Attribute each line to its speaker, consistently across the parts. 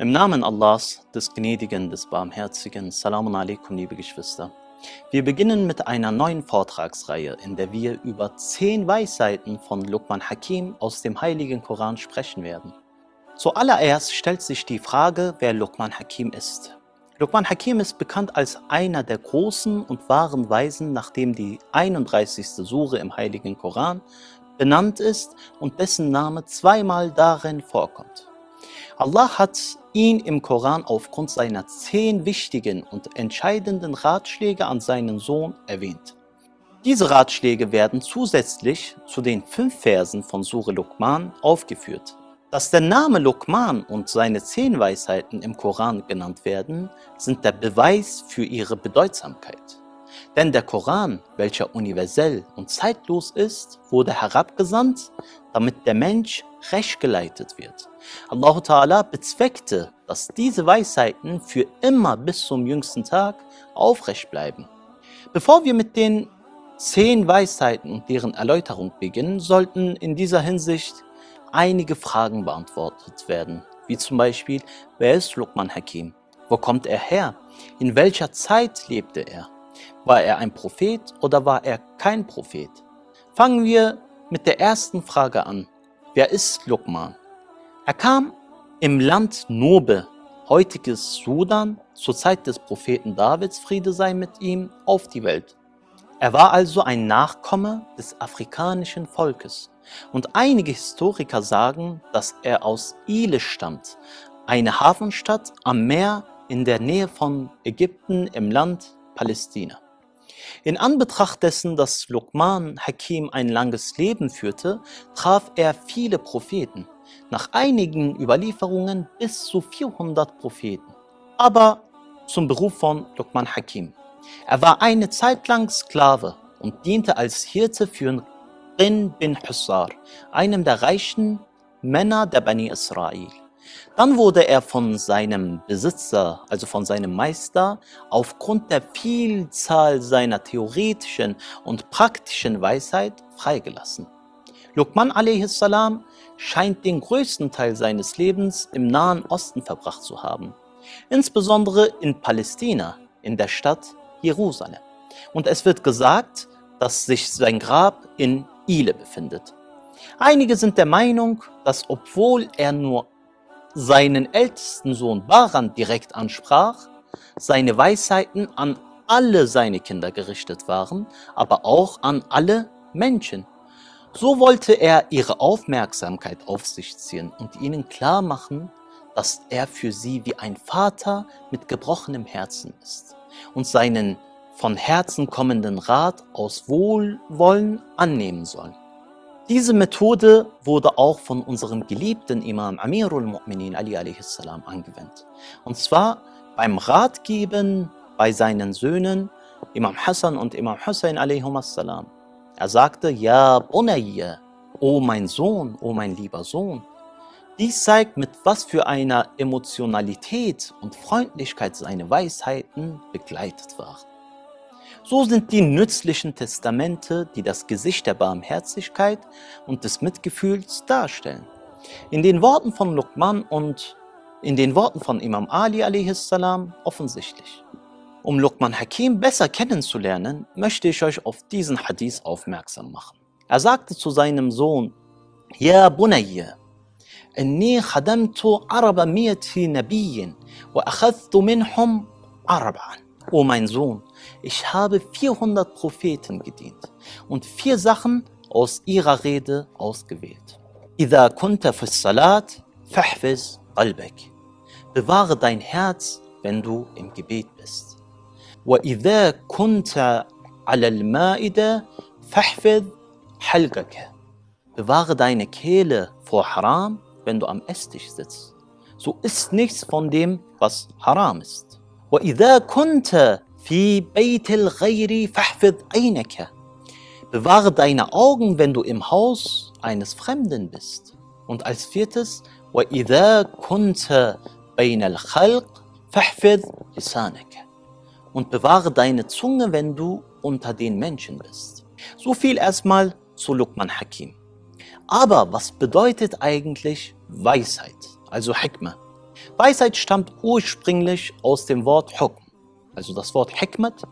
Speaker 1: Im Namen Allahs, des Gnädigen, des Barmherzigen, Salamun alaikum, liebe Geschwister. Wir beginnen mit einer neuen Vortragsreihe, in der wir über zehn Weisheiten von Luqman Hakim aus dem Heiligen Koran sprechen werden. Zuallererst stellt sich die Frage, wer Luqman Hakim ist. Luqman Hakim ist bekannt als einer der großen und wahren Weisen, nachdem die 31. Sure im Heiligen Koran benannt ist und dessen Name zweimal darin vorkommt. Allah hat ihn im Koran aufgrund seiner zehn wichtigen und entscheidenden Ratschläge an seinen Sohn erwähnt. Diese Ratschläge werden zusätzlich zu den fünf Versen von Sure Luqman aufgeführt. Dass der Name Luqman und seine zehn Weisheiten im Koran genannt werden, sind der Beweis für ihre Bedeutsamkeit. Denn der Koran, welcher universell und zeitlos ist, wurde herabgesandt, damit der Mensch recht geleitet wird. Allah Ta'ala bezweckte, dass diese Weisheiten für immer bis zum jüngsten Tag aufrecht bleiben. Bevor wir mit den zehn Weisheiten und deren Erläuterung beginnen, sollten in dieser Hinsicht einige Fragen beantwortet werden, wie zum Beispiel, wer ist Luqman Hakim? Wo kommt er her? In welcher Zeit lebte er? War er ein Prophet oder war er kein Prophet? Fangen wir mit der ersten Frage an. Wer ist Luqman? Er kam im Land Nobe, heutiges Sudan, zur Zeit des Propheten Davids, Friede sei mit ihm, auf die Welt. Er war also ein Nachkomme des afrikanischen Volkes. Und einige Historiker sagen, dass er aus Ile stammt, eine Hafenstadt am Meer in der Nähe von Ägypten im Land Palästina. In Anbetracht dessen, dass Luqman Hakim ein langes Leben führte, traf er viele Propheten, nach einigen Überlieferungen bis zu 400 Propheten. Aber zum Beruf von Luqman Hakim. Er war eine Zeit lang Sklave und diente als Hirte für Rin bin Hussar, einem der reichen Männer der Bani Israel. Dann wurde er von seinem Besitzer, also von seinem Meister, aufgrund der Vielzahl seiner theoretischen und praktischen Weisheit freigelassen. Luqman a.s. scheint den größten Teil seines Lebens im Nahen Osten verbracht zu haben, insbesondere in Palästina, in der Stadt Jerusalem. Und es wird gesagt, dass sich sein Grab in Ile befindet. Einige sind der Meinung, dass obwohl er nur seinen ältesten Sohn Baran direkt ansprach, seine Weisheiten an alle seine Kinder gerichtet waren, aber auch an alle Menschen. So wollte er ihre Aufmerksamkeit auf sich ziehen und ihnen klar machen, dass er für sie wie ein Vater mit gebrochenem Herzen ist und seinen von Herzen kommenden Rat aus Wohlwollen annehmen sollen. Diese Methode wurde auch von unserem geliebten Imam Amirul Mu'minin Ali a.s. angewendet. Und zwar beim Ratgeben bei seinen Söhnen Imam Hassan und Imam Hussein a.s. Er sagte, Ja Bunayya, o mein Sohn, o mein lieber Sohn. Dies zeigt, mit was für einer Emotionalität und Freundlichkeit seine Weisheiten begleitet waren. So sind die nützlichen Testamente, die das Gesicht der Barmherzigkeit und des Mitgefühls darstellen. In den Worten von Luqman und in den Worten von Imam Ali a.s. offensichtlich. Um Luqman Hakim besser kennenzulernen, möchte ich euch auf diesen Hadith aufmerksam machen. Er sagte zu seinem Sohn, Ja Bunayya, إني خدمت عرب مئة نبي وأخذت منهم أربعا O mein Sohn, ich habe 400 Propheten gedient und vier Sachen aus ihrer Rede ausgewählt. إذا كنت في الصلاة فاحفظ قلبك. Bewahre dein Herz, wenn du im Gebet bist. وإذا كنت على المائدة فاحفظ حلقك. Bewahre deine Kehle vor Haram, wenn du am Esstisch sitzt. So isst nichts von dem, was Haram ist. وإذا كنت Fi baytil ghayri fahfid aynaka. Bewahre deine Augen, wenn du im Haus eines Fremden bist. Und als viertes, wa idha kunta bainal khalq fahfid lisanaka. Und bewahre deine Zunge, wenn du unter den Menschen bist. So viel erstmal zu Luqman Hakim. Aber was bedeutet eigentlich Weisheit, also Hikmah? Weisheit stammt ursprünglich aus dem Wort Hukm. Also das Wort Hikmat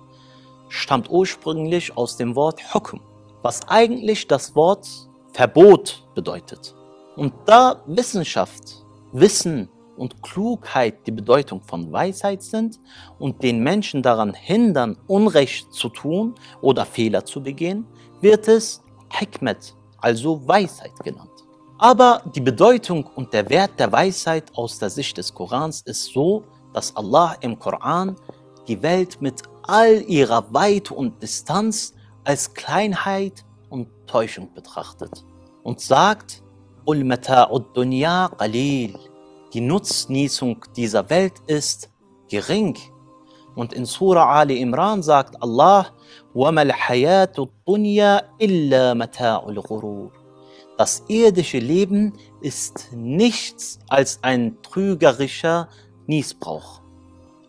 Speaker 1: stammt ursprünglich aus dem Wort Hukm, was eigentlich das Wort Verbot bedeutet. Und da Wissenschaft, Wissen und Klugheit die Bedeutung von Weisheit sind und den Menschen daran hindern, Unrecht zu tun oder Fehler zu begehen, wird es Hikmet, also Weisheit genannt. Aber die Bedeutung und der Wert der Weisheit aus der Sicht des Korans ist so, dass Allah im Koran die Welt mit all ihrer Weite und Distanz als Kleinheit und Täuschung betrachtet und sagt, die Nutznießung dieser Welt ist gering. Und in Surah Ali Imran sagt Allah, das irdische Leben ist nichts als ein trügerischer Niesbrauch.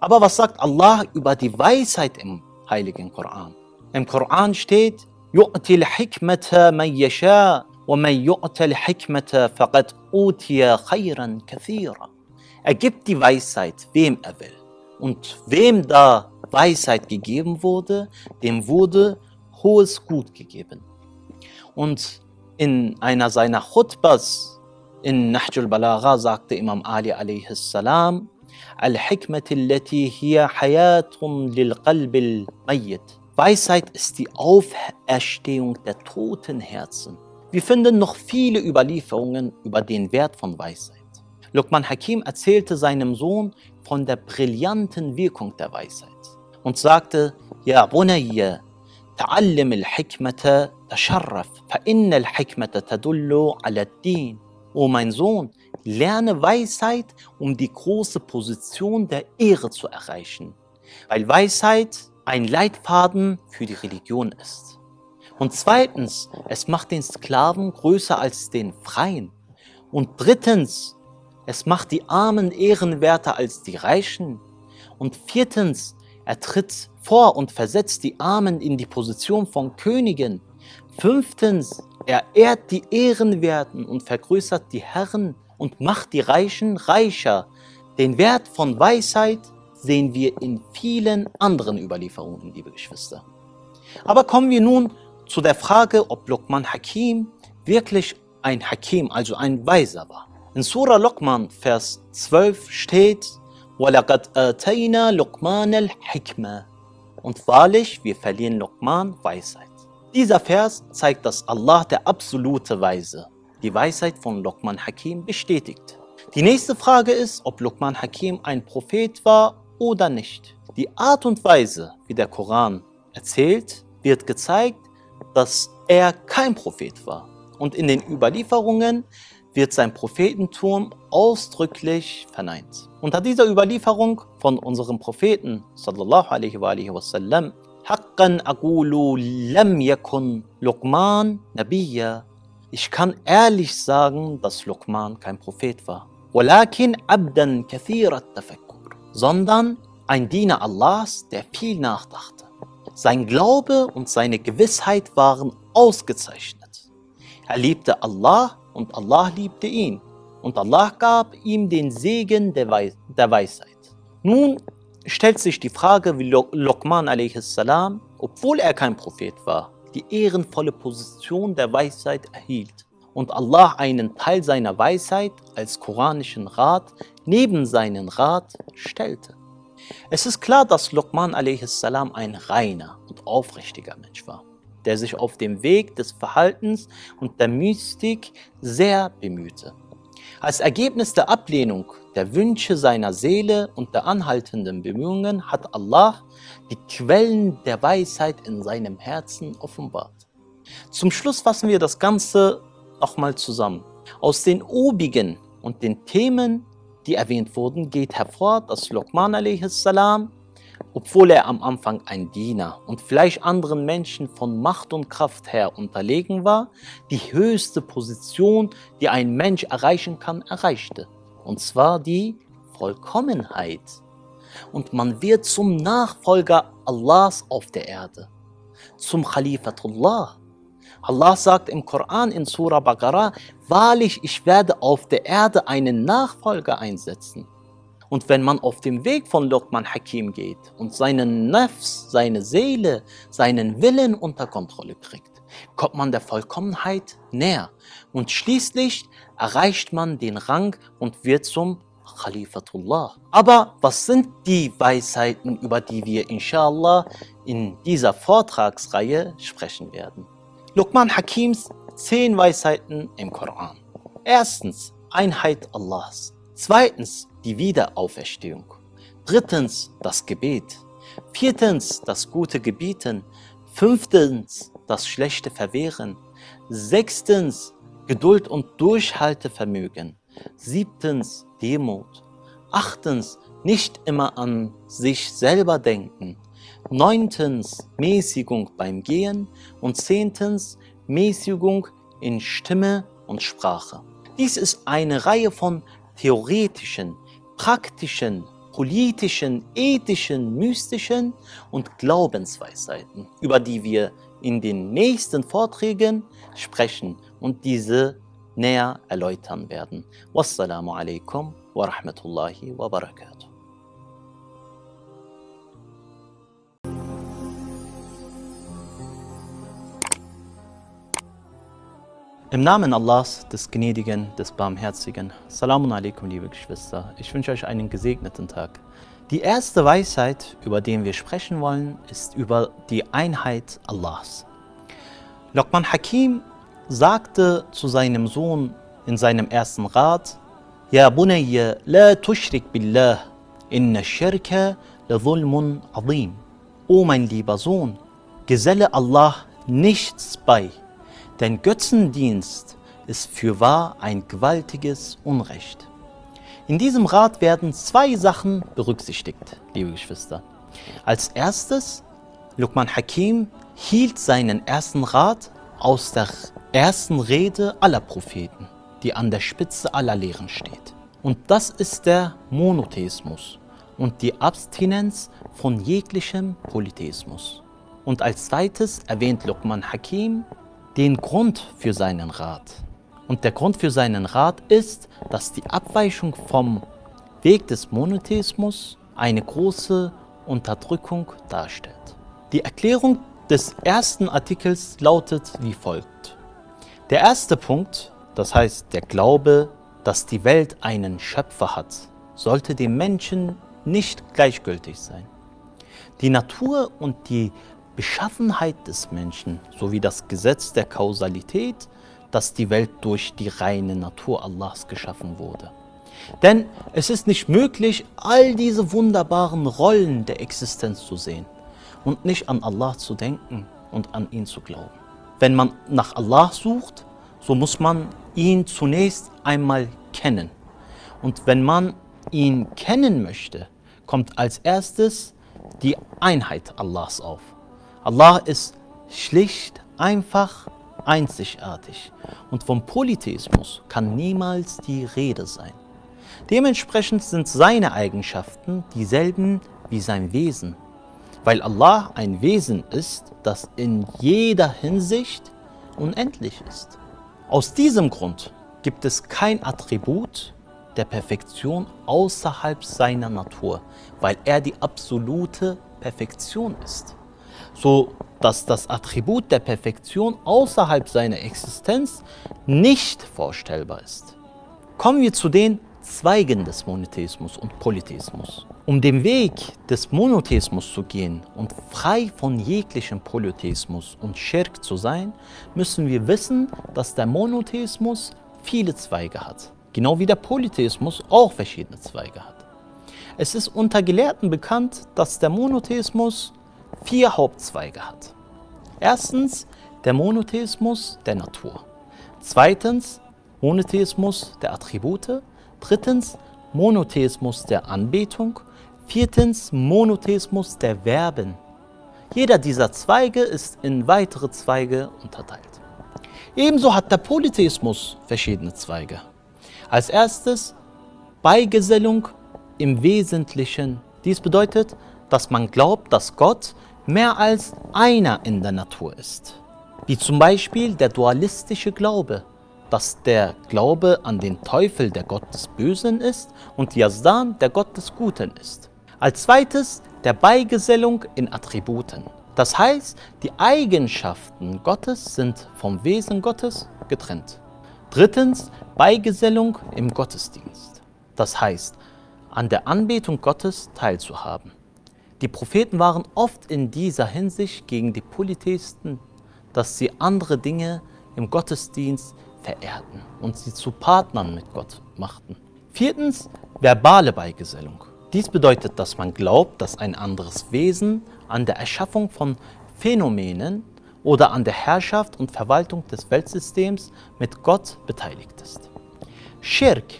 Speaker 1: Aber was sagt Allah über die Weisheit im heiligen Koran? Im Koran steht, يؤتي الحكمة من يشاء ومن يؤت الحكمة فقد أوتي خيرا كثيرا. Er gibt die Weisheit, wem er will. Und wem da Weisheit gegeben wurde, dem wurde hohes Gut gegeben. Und in einer seiner Khutbas in Nahjul Balagha sagte Imam Ali a.s. Al-Hikmah allati hiya hayatun lil qalbil mayyit. Weisheit ist die Auferstehung der toten Herzen. Wir finden noch viele Überlieferungen über den Wert von Weisheit. Luqman Hakim erzählte seinem Sohn von der brillanten Wirkung der Weisheit und sagte, Ja Bunayya, تعلم الحكمة تشرف فإن الحكمة تدل على الدين. O mein Sohn, lerne Weisheit, um die große Position der Ehre zu erreichen. Weil Weisheit ein Leitfaden für die Religion ist. Und zweitens, es macht den Sklaven größer als den Freien. Und drittens, es macht die Armen ehrenwerter als die Reichen. Und viertens, er tritt vor und versetzt die Armen in die Position von Königen. Fünftens, er ehrt die Ehrenwerten und vergrößert die Herren und macht die Reichen reicher. Den Wert von Weisheit sehen wir in vielen anderen Überlieferungen, liebe Geschwister. Aber kommen wir nun zu der Frage, ob Luqman Hakim wirklich ein Hakim, also ein Weiser war. In Surah Luqman, Vers 12 steht, وَلَقَدْ آتَيْنَا لُقْمَانَ الْحِكْمَةِ Und wahrlich, wir verlieren Luqman Weisheit. Dieser Vers zeigt, dass Allah der absolute Weise die Weisheit von Luqman Hakim bestätigt. Die nächste Frage ist, ob Luqman Hakim ein Prophet war oder nicht. Die Art und Weise, wie der Koran erzählt, wird gezeigt, dass er kein Prophet war. Und in den Überlieferungen wird sein Prophetentum ausdrücklich verneint. Unter dieser Überlieferung von unserem Propheten sallallahu alaihi wa alihi wasallam Haqqan aqulu lam yakun Luqman nabiyya Ich kann ehrlich sagen, dass Luqman kein Prophet war. Sondern ein Diener Allahs, der viel nachdachte. Sein Glaube und seine Gewissheit waren ausgezeichnet. Er liebte Allah und Allah liebte ihn. Und Allah gab ihm den Segen der, Weis der Weisheit. Nun stellt sich die Frage, wie Luqman obwohl er kein Prophet war, die ehrenvolle Position der Weisheit erhielt und Allah einen Teil seiner Weisheit als koranischen Rat neben seinen Rat stellte. Es ist klar, dass Luqman a.s. ein reiner und aufrichtiger Mensch war der sich auf dem Weg des Verhaltens und der Mystik sehr bemühte. Als Ergebnis der Ablehnung der Wünsche seiner Seele und der anhaltenden Bemühungen hat Allah die Quellen der Weisheit in seinem Herzen offenbart. Zum Schluss fassen wir das Ganze nochmal zusammen. Aus den obigen und den Themen, die erwähnt wurden, geht hervor, dass Luqman a.s obwohl er am Anfang ein Diener und vielleicht anderen Menschen von Macht und Kraft her unterlegen war, die höchste Position, die ein Mensch erreichen kann, erreichte. Und zwar die Vollkommenheit. Und man wird zum Nachfolger Allahs auf der Erde, zum Khalifatullah. Allah sagt im Koran in Surah Baqarah, wahrlich, ich werde auf der Erde einen Nachfolger einsetzen. Und wenn man auf dem Weg von Luqman Hakim geht und seinen Nafs, seine Seele, seinen Willen unter Kontrolle kriegt, kommt man der Vollkommenheit näher. Und schließlich erreicht man den Rang und wird zum Khalifatullah. Aber was sind die Weisheiten, über die wir inshallah in dieser Vortragsreihe sprechen werden? Luqman Hakims zehn Weisheiten im Koran. Erstens, Einheit Allahs. Zweitens, die Wiederauferstehung. Drittens, das Gebet. Viertens, das gute Gebieten. Fünftens, das schlechte Verwehren. Sechstens, Geduld und Durchhaltevermögen. Siebtens, Demut. Achtens, nicht immer an sich selber denken. Neuntens, Mäßigung beim Gehen. Und zehntens, Mäßigung in Stimme und Sprache. Dies ist eine Reihe von theoretischen, praktischen, politischen, ethischen, mystischen und Glaubensweisheiten, über die wir in den nächsten Vorträgen sprechen und diese näher erläutern werden. Wassalamu alaikum wa rahmatullahi wa barakatuh. Im Namen Allahs, des Gnädigen, des Barmherzigen. Salamun alaikum, liebe Geschwister. Ich wünsche euch einen gesegneten Tag. Die erste Weisheit, über die wir sprechen wollen, ist über die Einheit Allahs. Luqman Hakim sagte zu seinem Sohn in seinem ersten Rat, Ja Bunayya, la tushrik billah, inna shirka la zulmun azim. O mein lieber Sohn, geselle Allah nichts bei, denn Götzendienst ist fürwahr ein gewaltiges Unrecht. In diesem Rat werden zwei Sachen berücksichtigt, liebe Geschwister. Als erstes, Luqman Hakim hielt seinen ersten Rat aus der ersten Rede aller Propheten, die an der Spitze aller Lehren steht. Und das ist der Monotheismus und die Abstinenz von jeglichem Polytheismus. Und als zweites erwähnt Luqman Hakim den Grund für seinen Rat. Und der Grund für seinen Rat ist, dass die Abweichung vom Weg des Monotheismus eine große Unterdrückung darstellt. Die Erklärung des ersten Artikels lautet wie folgt. Der erste Punkt, das heißt der Glaube, dass die Welt einen Schöpfer hat, sollte dem Menschen nicht gleichgültig sein. Die Natur und die Beschaffenheit des Menschen sowie das Gesetz der Kausalität, dass die Welt durch die reine Natur Allahs geschaffen wurde. Denn es ist nicht möglich, all diese wunderbaren Rollen der Existenz zu sehen und nicht an Allah zu denken und an ihn zu glauben. Wenn man nach Allah sucht, so muss man ihn zunächst einmal kennen. Und wenn man ihn kennen möchte, kommt als erstes die Einheit Allahs auf. Allah ist schlicht, einfach, einzigartig. Und vom Polytheismus kann niemals die Rede sein. Dementsprechend sind seine Eigenschaften dieselben wie sein Wesen weil Allah ein Wesen ist, das in jeder Hinsicht unendlich ist. Aus diesem Grund gibt es kein Attribut der Perfektion außerhalb seiner Natur, weil er die absolute Perfektion ist. So dass das Attribut der Perfektion außerhalb seiner Existenz nicht vorstellbar ist. Kommen wir zu den Zweigen des Monotheismus und Polytheismus. Um den Weg des Monotheismus zu gehen und frei von jeglichem Polytheismus und Schirk zu sein, müssen wir wissen, dass der Monotheismus viele Zweige hat. Genau wie der Polytheismus auch verschiedene Zweige hat. Es ist unter Gelehrten bekannt, dass der Monotheismus vier Hauptzweige hat. Erstens der Monotheismus der Natur. Zweitens Monotheismus der Attribute. Drittens Monotheismus der Anbetung. Viertens Monotheismus der Verben. Jeder dieser Zweige ist in weitere Zweige unterteilt. Ebenso hat der Polytheismus verschiedene Zweige. Als erstes Beigesellung im Wesentlichen. Dies bedeutet, dass man glaubt, dass Gott mehr als einer in der Natur ist. Wie zum Beispiel der dualistische Glaube, dass der Glaube an den Teufel der Gott des Bösen ist und Yazdan der Gott des Guten ist. Als zweites der Beigesellung in Attributen. Das heißt, die Eigenschaften Gottes sind vom Wesen Gottes getrennt. Drittens Beigesellung im Gottesdienst. Das heißt, an der Anbetung Gottes teilzuhaben. Die Propheten waren oft in dieser Hinsicht gegen die Polytheisten, dass sie andere Dinge im Gottesdienst verehrten und sie zu Partnern mit Gott machten. Viertens, verbale Beigesellung. Dies bedeutet, dass man glaubt, dass ein anderes Wesen an der Erschaffung von Phänomenen oder an der Herrschaft und Verwaltung des Weltsystems mit Gott beteiligt ist. Schirk,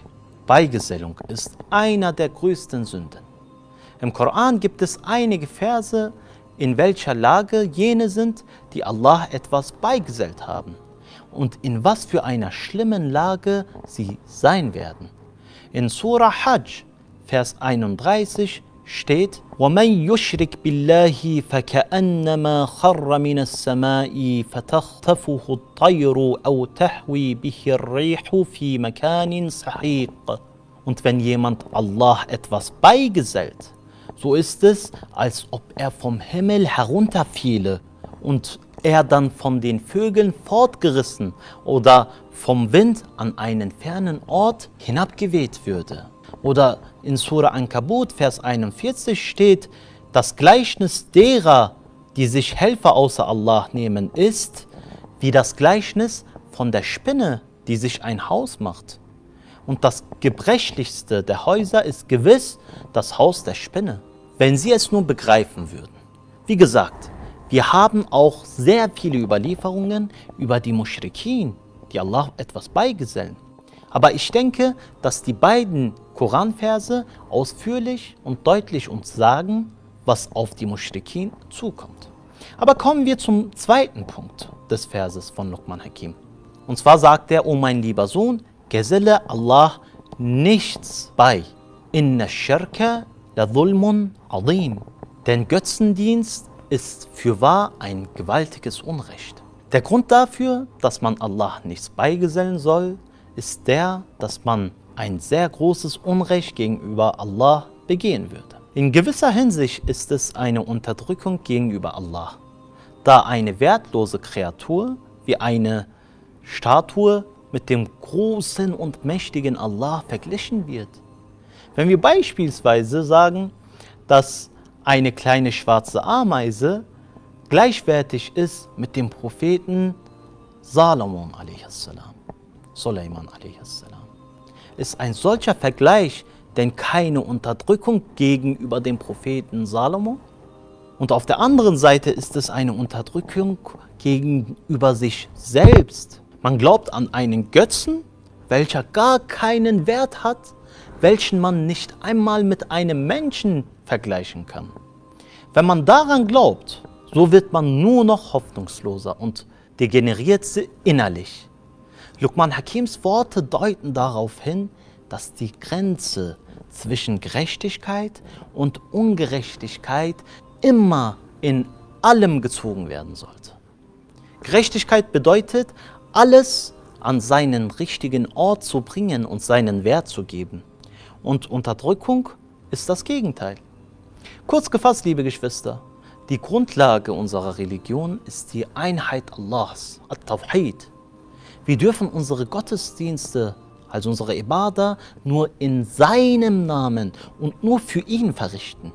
Speaker 1: Beigesellung, ist einer der größten Sünden. Im Koran gibt es einige Verse, in welcher Lage jene sind, die Allah etwas beigesellt haben und in was für einer schlimmen Lage sie sein werden. In Surah Hajj, Vers 31 steht, وَمَنْ يُشْرِكْ بِاللَّهِ فَكَأَنَّمَا خَرَّ مِنَ السَّمَاءِ فَتَخْطَفُهُ الطَّيْرُ أَوْ تَحْوِي بِهِ الرِّيحُ فِي مَكَانٍ سَحِيقٍ Und wenn jemand Allah etwas beigesellt, so ist es, als ob er vom Himmel herunterfiele und er dann von den Vögeln fortgerissen oder vom Wind an einen fernen Ort hinabgeweht würde. Oder in Surah Ankabut, Vers 41 steht, das Gleichnis derer, die sich Helfer außer Allah nehmen, ist wie das Gleichnis von der Spinne, die sich ein Haus macht. Und das gebrechlichste der Häuser ist gewiss das Haus der Spinne. Wenn sie es nur begreifen würden. Wie gesagt, wir haben auch sehr viele Überlieferungen über die Mushrikin, die Allah etwas beigesellen. Aber ich denke, dass die beiden Koranverse ausführlich und deutlich uns sagen, was auf die Mushrikin zukommt. Aber kommen wir zum zweiten Punkt des Verses von Luqman Hakim. Und zwar sagt er, O mein lieber Sohn, geselle Allah nichts bei. Inna shirka Denn Götzendienst ist fürwahr ein gewaltiges Unrecht. Der Grund dafür, dass man Allah nichts beigesellen soll, ist der, dass man ein sehr großes Unrecht gegenüber Allah begehen würde. In gewisser Hinsicht ist es eine Unterdrückung gegenüber Allah, da eine wertlose Kreatur wie eine Statue mit dem großen und mächtigen Allah verglichen wird. Wenn wir beispielsweise sagen, dass eine kleine schwarze Ameise gleichwertig ist mit dem Propheten Salomon a.s. Suleiman a.s. Ist ein solcher Vergleich denn keine Unterdrückung gegenüber dem Propheten Salomo? Und auf der anderen Seite ist es eine Unterdrückung gegenüber sich selbst. Man glaubt an einen Götzen, welcher gar keinen Wert hat welchen man nicht einmal mit einem Menschen vergleichen kann. Wenn man daran glaubt, so wird man nur noch hoffnungsloser und degeneriert innerlich. Lukman Hakims Worte deuten darauf hin, dass die Grenze zwischen Gerechtigkeit und Ungerechtigkeit immer in allem gezogen werden sollte. Gerechtigkeit bedeutet, alles an seinen richtigen Ort zu bringen und seinen Wert zu geben. Und Unterdrückung ist das Gegenteil. Kurz gefasst, liebe Geschwister, die Grundlage unserer Religion ist die Einheit Allahs, At-Tawhid. Wir dürfen unsere Gottesdienste, also unsere Ibadah, nur in seinem Namen und nur für ihn verrichten.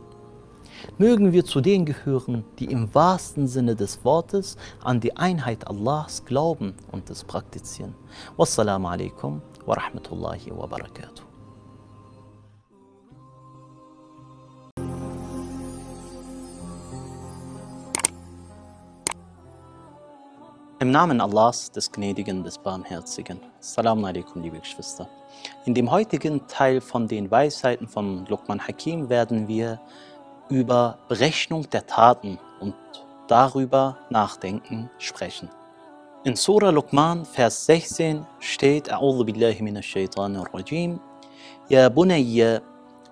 Speaker 1: Mögen wir zu denen gehören, die im wahrsten Sinne des Wortes an die Einheit Allahs glauben und es praktizieren. Wassalamu alaikum wa rahmatullahi wa barakatuh. Im Namen Allahs, des Gnädigen, des Barmherzigen. Assalamu alaikum, liebe Geschwister. In dem heutigen Teil von den Weisheiten von Luqman Hakim werden wir über Berechnung der Taten und darüber nachdenken sprechen. In Surah Luqman, Vers 16 steht, A'udhu billahi minash shaitanir rajim, Ya bunayya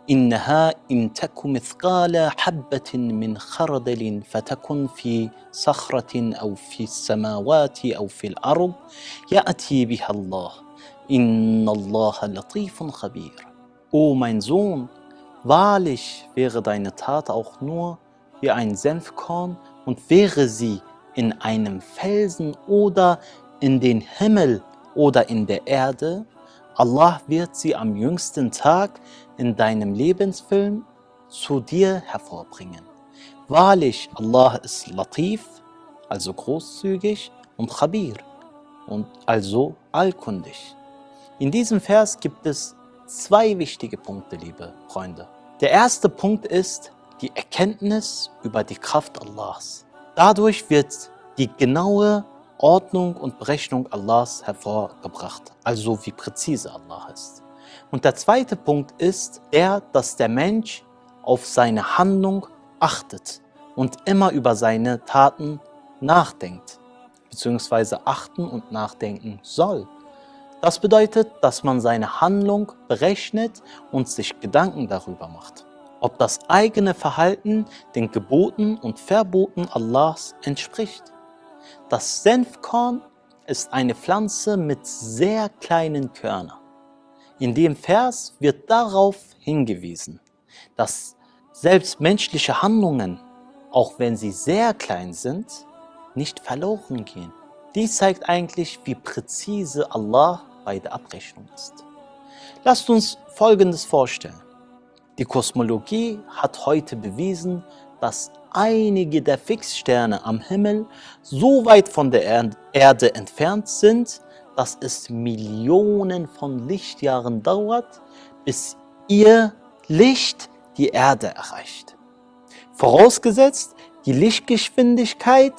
Speaker 1: إنها إن تك مثقال حبة من خردل فتكن في صخرة أو في السماوات أو في الأرض يأتي بها الله إن الله لطيف خبير O mein Sohn, wahrlich wäre deine Tat auch nur wie ein Senfkorn und wäre sie in einem Felsen oder in den Himmel oder in der Erde, Allah wird sie am jüngsten Tag in deinem Lebensfilm zu dir hervorbringen. Wahrlich, Allah ist Latif, also großzügig, und Khabir, und also allkundig. In diesem Vers gibt es zwei wichtige Punkte, liebe Freunde. Der erste Punkt ist die Erkenntnis über die Kraft Allahs. Dadurch wird die genaue Ordnung und Berechnung Allahs hervorgebracht, also wie präzise Allah ist. Und der zweite Punkt ist der, dass der Mensch auf seine Handlung achtet und immer über seine Taten nachdenkt, beziehungsweise achten und nachdenken soll. Das bedeutet, dass man seine Handlung berechnet und sich Gedanken darüber macht, ob das eigene Verhalten den Geboten und Verboten Allahs entspricht. Das Senfkorn ist eine Pflanze mit sehr kleinen Körnern. In dem Vers wird darauf hingewiesen, dass selbst menschliche Handlungen, auch wenn sie sehr klein sind, nicht verloren gehen. Dies zeigt eigentlich, wie präzise Allah bei der Abrechnung ist. Lasst uns Folgendes vorstellen. Die Kosmologie hat heute bewiesen, dass einige der Fixsterne am Himmel so weit von der Erde entfernt sind, dass es Millionen von Lichtjahren dauert, bis ihr Licht die Erde erreicht. Vorausgesetzt, die Lichtgeschwindigkeit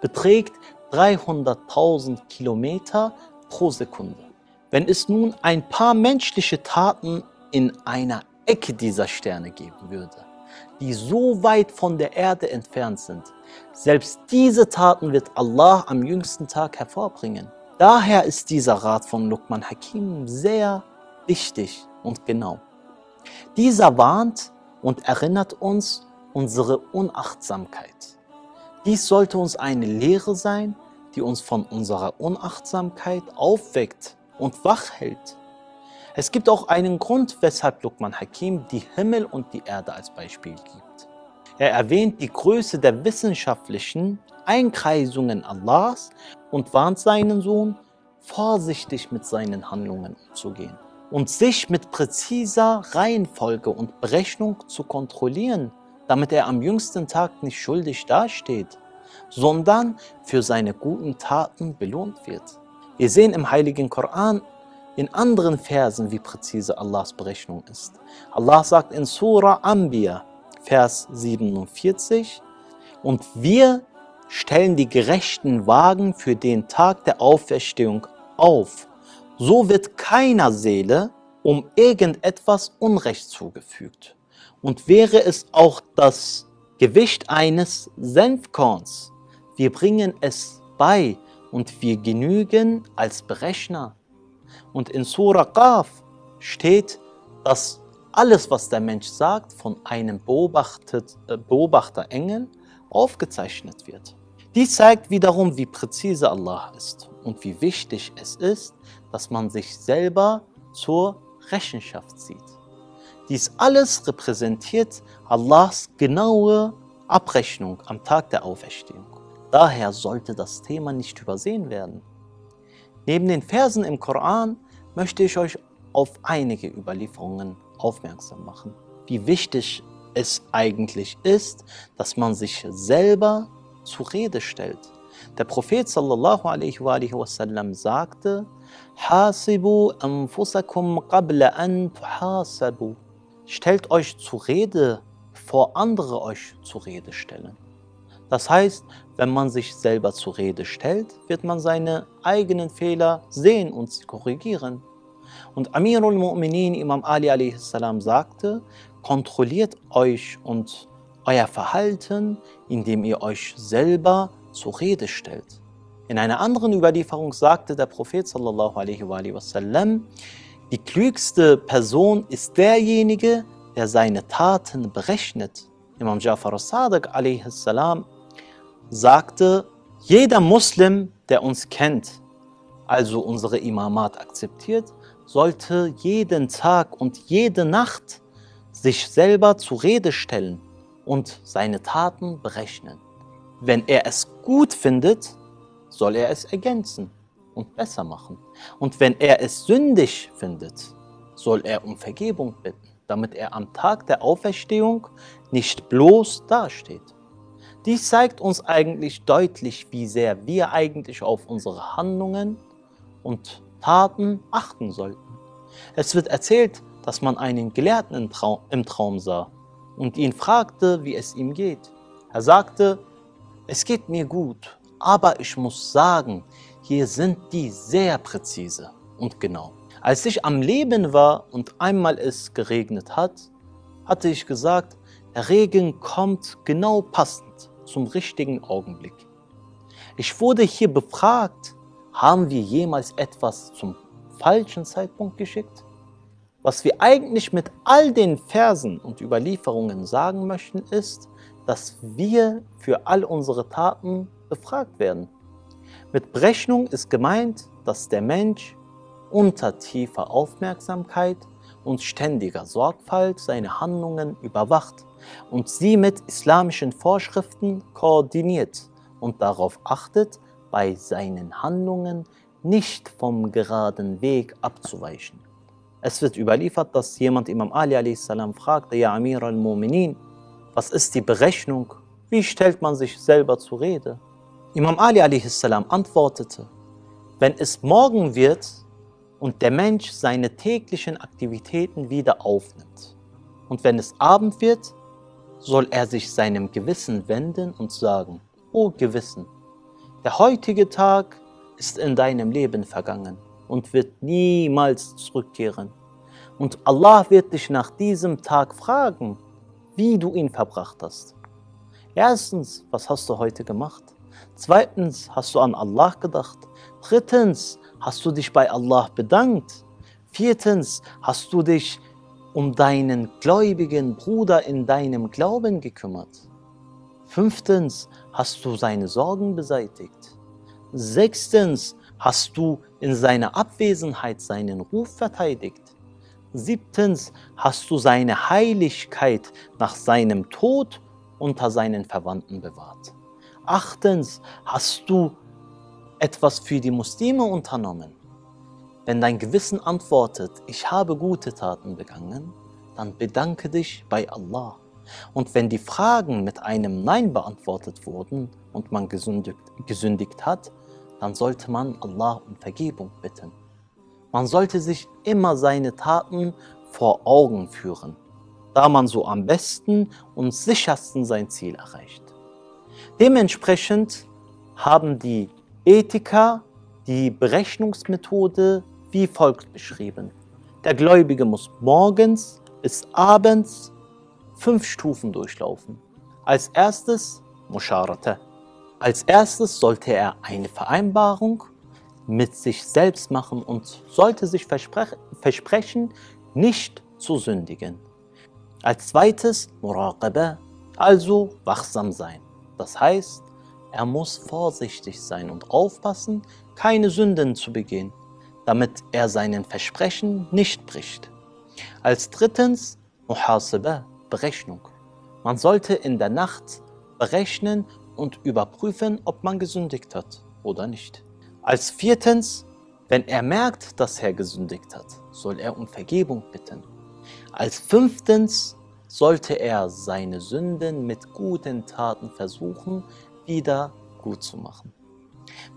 Speaker 1: beträgt 300.000 Kilometer pro Sekunde. Wenn es nun ein paar menschliche Taten in einer Ecke dieser Sterne geben würde, die so weit von der Erde entfernt sind, selbst diese Taten wird Allah am jüngsten Tag hervorbringen. Daher ist dieser Rat von Luqman Hakim sehr wichtig und genau. Dieser warnt und erinnert uns unsere Unachtsamkeit. Dies sollte uns eine Lehre sein, die uns von unserer Unachtsamkeit aufweckt und wach hält. Es gibt auch einen Grund, weshalb Luqman Hakim die Himmel und die Erde als Beispiel gibt. Er erwähnt die Größe der wissenschaftlichen Einkreisungen Allahs und warnt seinen Sohn, vorsichtig mit seinen Handlungen umzugehen und sich mit präziser Reihenfolge und Berechnung zu kontrollieren, damit er am jüngsten Tag nicht schuldig dasteht, sondern für seine guten Taten belohnt wird. Wir sehen im heiligen Koran in anderen Versen, wie präzise Allahs Berechnung ist. Allah sagt in Surah Anbiya, Vers 47, und wir stellen die gerechten Wagen für den Tag der Auferstehung auf. So wird keiner Seele um irgendetwas Unrecht zugefügt. Und wäre es auch das Gewicht eines Senfkorns, wir bringen es bei, und wir genügen als Berechner. Und in Surah Qaf steht, dass alles, was der Mensch sagt, von einem äh, Beobachterengel aufgezeichnet wird. Dies zeigt wiederum, wie präzise Allah ist und wie wichtig es ist, dass man sich selber zur Rechenschaft zieht. Dies alles repräsentiert Allahs genaue Abrechnung am Tag der Auferstehung. Daher sollte das Thema nicht übersehen werden. Neben den Versen im Koran möchte ich euch auf einige Überlieferungen aufmerksam machen, wie wichtig es eigentlich ist, dass man sich selber zur Rede stellt. Der Prophet sallallahu alaihi wasallam sagte, Hasibu anfusakum qabla an tuhasabu. Stellt euch zur Rede, bevor andere euch zur Rede stellen. Das heißt, wenn man sich selber zur Rede stellt, wird man seine eigenen Fehler sehen und sie korrigieren. Und Amirul Mu'minin Imam Ali a.s. sagte, kontrolliert euch und euer Verhalten, indem ihr euch selber zur Rede stellt. In einer anderen Überlieferung sagte der Prophet sallallahu alaihi wasallam, die klügste Person ist derjenige, der seine Taten berechnet. Imam Jafar al-Sadiq sagte, jeder Muslim, der uns kennt, also unsere Imamat akzeptiert, sollte jeden Tag und jede Nacht sich selber zur Rede stellen und seine Taten berechnen. Wenn er es gut findet, soll er es ergänzen und besser machen. Und wenn er es sündig findet, soll er um Vergebung bitten, damit er am Tag der Auferstehung nicht bloß dasteht. Dies zeigt uns eigentlich deutlich, wie sehr wir eigentlich auf unsere Handlungen und Taten achten sollten. Es wird erzählt, dass man einen Gelehrten im Traum, im Traum sah und ihn fragte, wie es ihm geht. Er sagte, es geht mir gut, aber ich muss sagen, hier sind die sehr präzise und genau. Als ich am Leben war und einmal es geregnet hat, hatte ich gesagt, der Regen kommt genau passend zum richtigen Augenblick. Ich wurde hier befragt, haben wir jemals etwas zum falschen Zeitpunkt geschickt? Was wir eigentlich mit all den Versen und Überlieferungen sagen möchten, ist, dass wir für all unsere Taten befragt werden. Mit Berechnung ist gemeint, dass der Mensch unter tiefer Aufmerksamkeit und ständiger Sorgfalt seine Handlungen überwacht und sie mit islamischen Vorschriften koordiniert und darauf achtet, bei seinen Handlungen nicht vom geraden Weg abzuweichen. Es wird überliefert, dass jemand Imam Ali a.s. fragte, Ja Amir al-Mu'minin, was ist die Berechnung? Wie stellt man sich selber zur Rede? Imam Ali a.s. antwortete, wenn es morgen wird und der Mensch seine täglichen Aktivitäten wieder aufnimmt und wenn es Abend wird, soll er sich seinem Gewissen wenden und sagen, O Gewissen, der heutige Tag ist in deinem Leben vergangen und wird niemals zurückkehren. Und Allah wird dich nach diesem Tag fragen, wie du ihn verbracht hast. Erstens, was hast du heute gemacht? Zweitens, hast du an Allah gedacht? Drittens, hast du dich bei Allah bedankt? Viertens, hast du dich um deinen gläubigen Bruder in deinem Glauben gekümmert? Fünftens, hast du seine Sorgen beseitigt? Sechstens, hast du in seiner Abwesenheit seinen Ruf verteidigt? Siebtens, hast du seine Heiligkeit nach seinem Tod unter seinen Verwandten bewahrt? Achtens, hast du etwas für die Muslime unternommen? Wenn dein Gewissen antwortet, ich habe gute Taten begangen, dann bedanke dich bei Allah. Und wenn die Fragen mit einem Nein beantwortet wurden und man gesündigt, gesündigt hat, dann sollte man Allah um Vergebung bitten. Man sollte sich immer seine Taten vor Augen führen, da man so am besten und sichersten sein Ziel erreicht. Dementsprechend haben die Ethiker die Berechnungsmethode wie folgt beschrieben. Der Gläubige muss morgens bis abends fünf Stufen durchlaufen. Als erstes Musharate. Als erstes sollte er eine Vereinbarung mit sich selbst machen und sollte sich versprechen, nicht zu sündigen. Als zweites Muraqaba, also wachsam sein. Das heißt, er muss vorsichtig sein und aufpassen, keine Sünden zu begehen, damit er seinen Versprechen nicht bricht. Als drittens Muhasaba, Berechnung. Man sollte in der Nacht berechnen und überprüfen, ob man gesündigt hat oder nicht. Als viertens, wenn er merkt, dass er gesündigt hat, soll er um Vergebung bitten. Als fünftens sollte er seine Sünden mit guten Taten versuchen, wieder gut zu machen.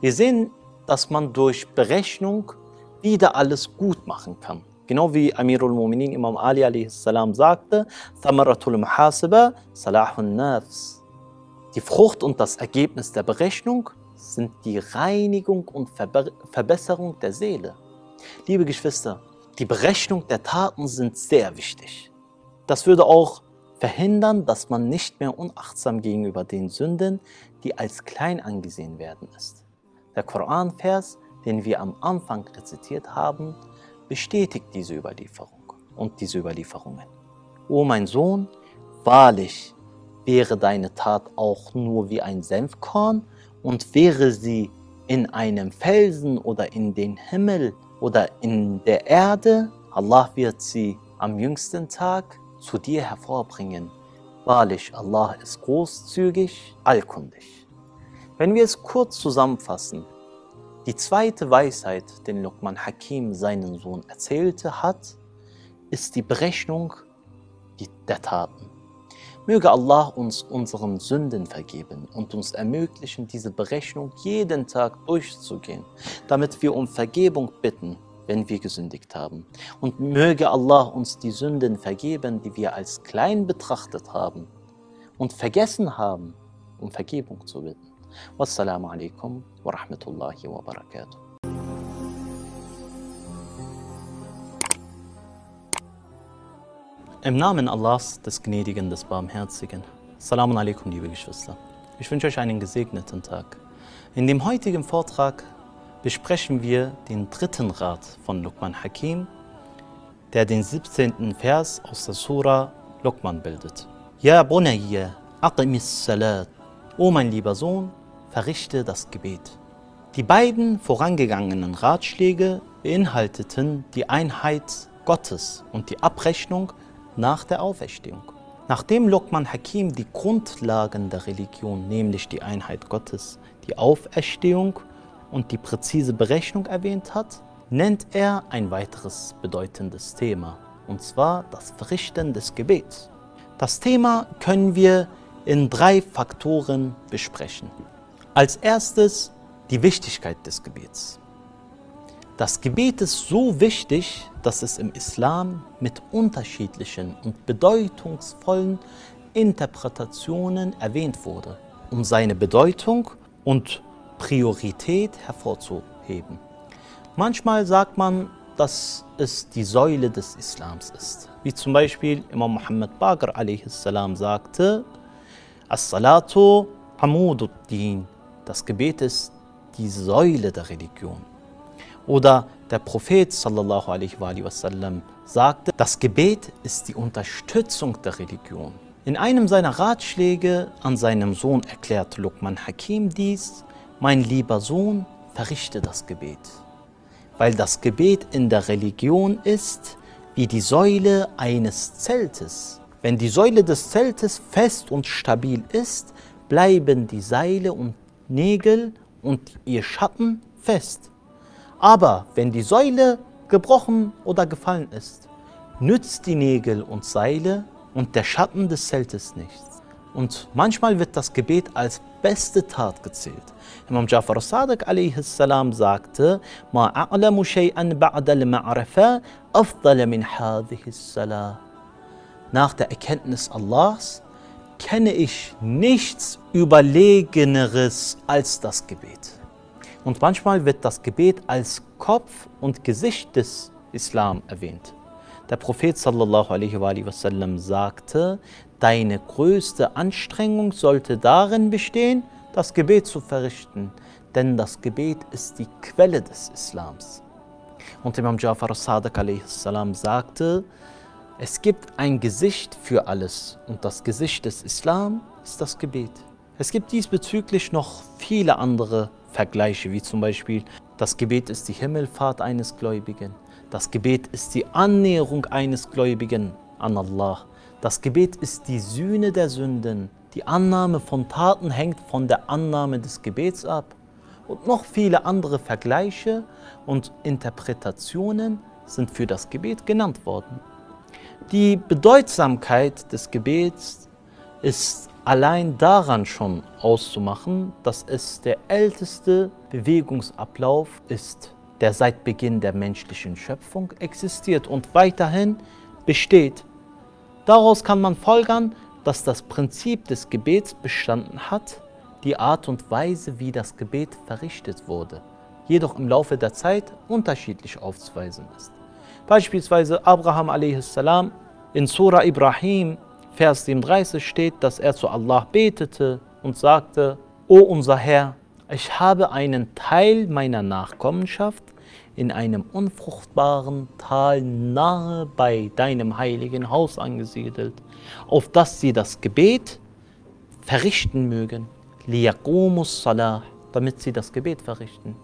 Speaker 1: Wir sehen, dass man durch Berechnung wieder alles gut machen kann. Genau wie Amirul Mu'minin Imam Ali a.s. sagte, Thamaratul Muhasaba Salahun Nafs. Die Frucht und das Ergebnis der Berechnung sind die Reinigung und Verbe Verbesserung der Seele. Liebe Geschwister, die Berechnung der Taten sind sehr wichtig. Das würde auch verhindern, dass man nicht mehr unachtsam gegenüber den Sünden, die als klein angesehen werden, ist. Der Koranvers, den wir am Anfang rezitiert haben, bestätigt diese Überlieferung und diese Überlieferungen. O mein Sohn, wahrlich wäre deine Tat auch nur wie ein Senfkorn und wäre sie in einem Felsen oder in den Himmel oder in der Erde, Allah wird sie am jüngsten Tag zu dir hervorbringen. Wahrlich, Allah ist großzügig, allkundig. Wenn wir es kurz zusammenfassen, die zweite Weisheit, den Luqman Hakim seinen Sohn erzählte hat, ist die Berechnung der Taten. Möge Allah uns unseren Sünden vergeben und uns ermöglichen, diese Berechnung jeden Tag durchzugehen, damit wir um Vergebung bitten, wenn wir gesündigt haben. Und möge Allah uns die Sünden vergeben, die wir als klein betrachtet haben und vergessen haben, um Vergebung zu bitten. Wassalamu alaikum wa rahmatullahi wa barakatuh. Im Namen Allahs, des Gnädigen, des Barmherzigen. Assalamu alaikum, liebe Geschwister. Ich wünsche euch einen gesegneten Tag. In dem heutigen Vortrag besprechen wir den dritten Rat von Luqman Hakim, der den 17. Vers aus der Sura Luqman bildet. Ja Bunayya, aqimis salat. O mein lieber Sohn, verrichte das Gebet. Die beiden vorangegangenen Ratschläge beinhalteten die Einheit Gottes und die Abrechnung nach der Auferstehung. Nachdem Lokman Hakim die Grundlagen der Religion, nämlich die Einheit Gottes, die Auferstehung und die präzise Berechnung erwähnt hat, nennt er ein weiteres bedeutendes Thema, und zwar das Verrichten des Gebets. Das Thema können wir in drei Faktoren besprechen. Als erstes die Wichtigkeit des Gebets. Das Gebet ist so wichtig, dass es im Islam mit unterschiedlichen und bedeutungsvollen Interpretationen erwähnt wurde, um seine Bedeutung und Priorität hervorzuheben. Manchmal sagt man, dass es die Säule des Islams ist. Wie zum Beispiel Imam Muhammad Baqir a.s. sagte, As-Salatu Hamududdin. Das Gebet ist die Säule der Religion. Oder der Prophet sallallahu alaihi wasallam sagte, das Gebet ist die Unterstützung der Religion. In einem seiner Ratschläge an seinem Sohn erklärt Luqman Hakim dies, mein lieber Sohn, verrichte das Gebet. Weil das Gebet in der Religion ist wie die Säule eines Zeltes. Wenn die Säule des Zeltes fest und stabil ist, bleiben die Seile und Nägel und ihr Schatten fest. Aber wenn die Säule gebrochen oder gefallen ist, nützt die Nägel und Seile und der Schatten des Zeltes nichts. Und manchmal wird das Gebet als beste Tat gezählt. Imam Jafar Sadiq a.s. sagte, Ma a'lamu shay'an ba'da al-ma'rafa afdala min hadhihi salah. Nach der Erkenntnis Allahs kenne ich nichts Überlegeneres als das Gebet. Und manchmal wird das Gebet als Kopf und Gesicht des Islam erwähnt. Der Prophet wasallam sagte, deine größte Anstrengung sollte darin bestehen, das Gebet zu verrichten, denn das Gebet ist die Quelle des Islams. Und Imam Jafar Sadiq salam sagte, es gibt ein Gesicht für alles und das Gesicht des Islam ist das Gebet. Es gibt diesbezüglich noch viele andere Vergleiche, wie zum Beispiel, das Gebet ist die Himmelfahrt eines Gläubigen, das Gebet ist die Annäherung eines Gläubigen an Allah, das Gebet ist die Sühne der Sünden, die Annahme von Taten hängt von der Annahme des Gebets ab und noch viele andere Vergleiche und Interpretationen sind für das Gebet genannt worden. Die Bedeutsamkeit des Gebets ist allein daran schon auszumachen, dass es der älteste Bewegungsablauf ist, der seit Beginn der menschlichen Schöpfung existiert und weiterhin besteht. Daraus kann man folgern, dass das Prinzip des Gebets bestanden hat, die Art und Weise, wie das Gebet verrichtet wurde, jedoch im Laufe der Zeit unterschiedlich aufzuweisen ist. Beispielsweise Abraham a.s. in Surah Ibrahim Vers 37 steht, dass er zu Allah betete und sagte, O unser Herr, ich habe einen Teil meiner Nachkommenschaft in einem unfruchtbaren Tal nahe bei deinem heiligen Haus angesiedelt, auf das sie das Gebet verrichten mögen. Liyaqumus salah, damit sie das Gebet verrichten.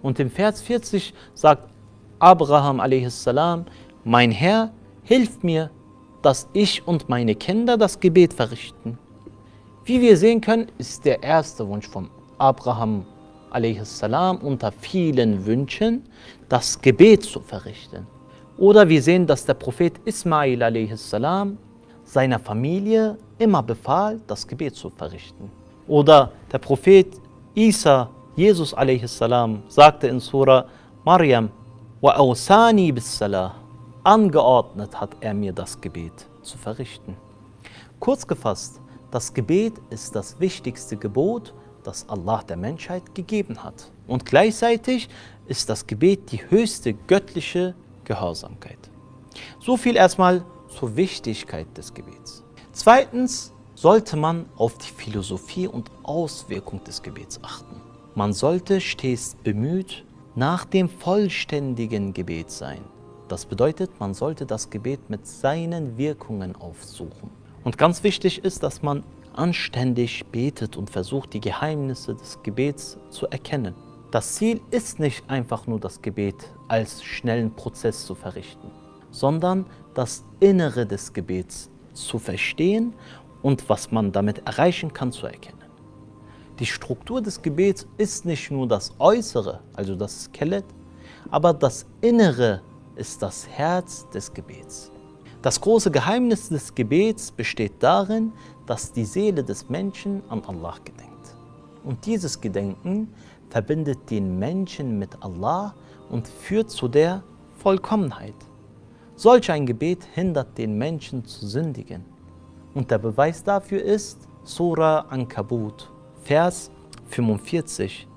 Speaker 1: Und im Vers 40 sagt Abraham a.s., mein Herr, hilf mir, dass ich und meine Kinder das Gebet verrichten. Wie wir sehen können, ist der erste Wunsch von Abraham a.s. unter vielen Wünschen, das Gebet zu verrichten. Oder wir sehen, dass der Prophet Ismail a.s. seiner Familie immer befahl, das Gebet zu verrichten. Oder der Prophet Isa, Jesus a.s. sagte in Surah Maryam, وَأَوْسَانِي بِالسَّلَاهِ Angeordnet hat er mir das Gebet zu verrichten. Kurz gefasst, das Gebet ist das wichtigste Gebot, das Allah der Menschheit gegeben hat. Und gleichzeitig ist das Gebet die höchste göttliche Gehorsamkeit. So viel erstmal zur Wichtigkeit des Gebets. Zweitens sollte man auf die Philosophie und Auswirkung des Gebets achten. Man sollte stets bemüht nach dem vollständigen Gebet sein. Das bedeutet, man sollte das Gebet mit seinen Wirkungen aufsuchen. Und ganz wichtig ist, dass man anständig betet und versucht, die Geheimnisse des Gebets zu erkennen. Das Ziel ist nicht einfach nur das Gebet als schnellen Prozess zu verrichten, sondern das Innere des Gebets zu verstehen und was man damit erreichen kann zu erkennen. Die Struktur des Gebets ist nicht nur das Äußere, also das Skelett, aber das Innere ist das Herz des Gebets. Das große Geheimnis des Gebets besteht darin, dass die Seele des Menschen an Allah gedenkt. Und dieses Gedenken verbindet den Menschen mit Allah und führt zu der Vollkommenheit. Solch ein Gebet hindert den Menschen zu sündigen. Und der Beweis dafür ist Surah Ankabut, Vers 45.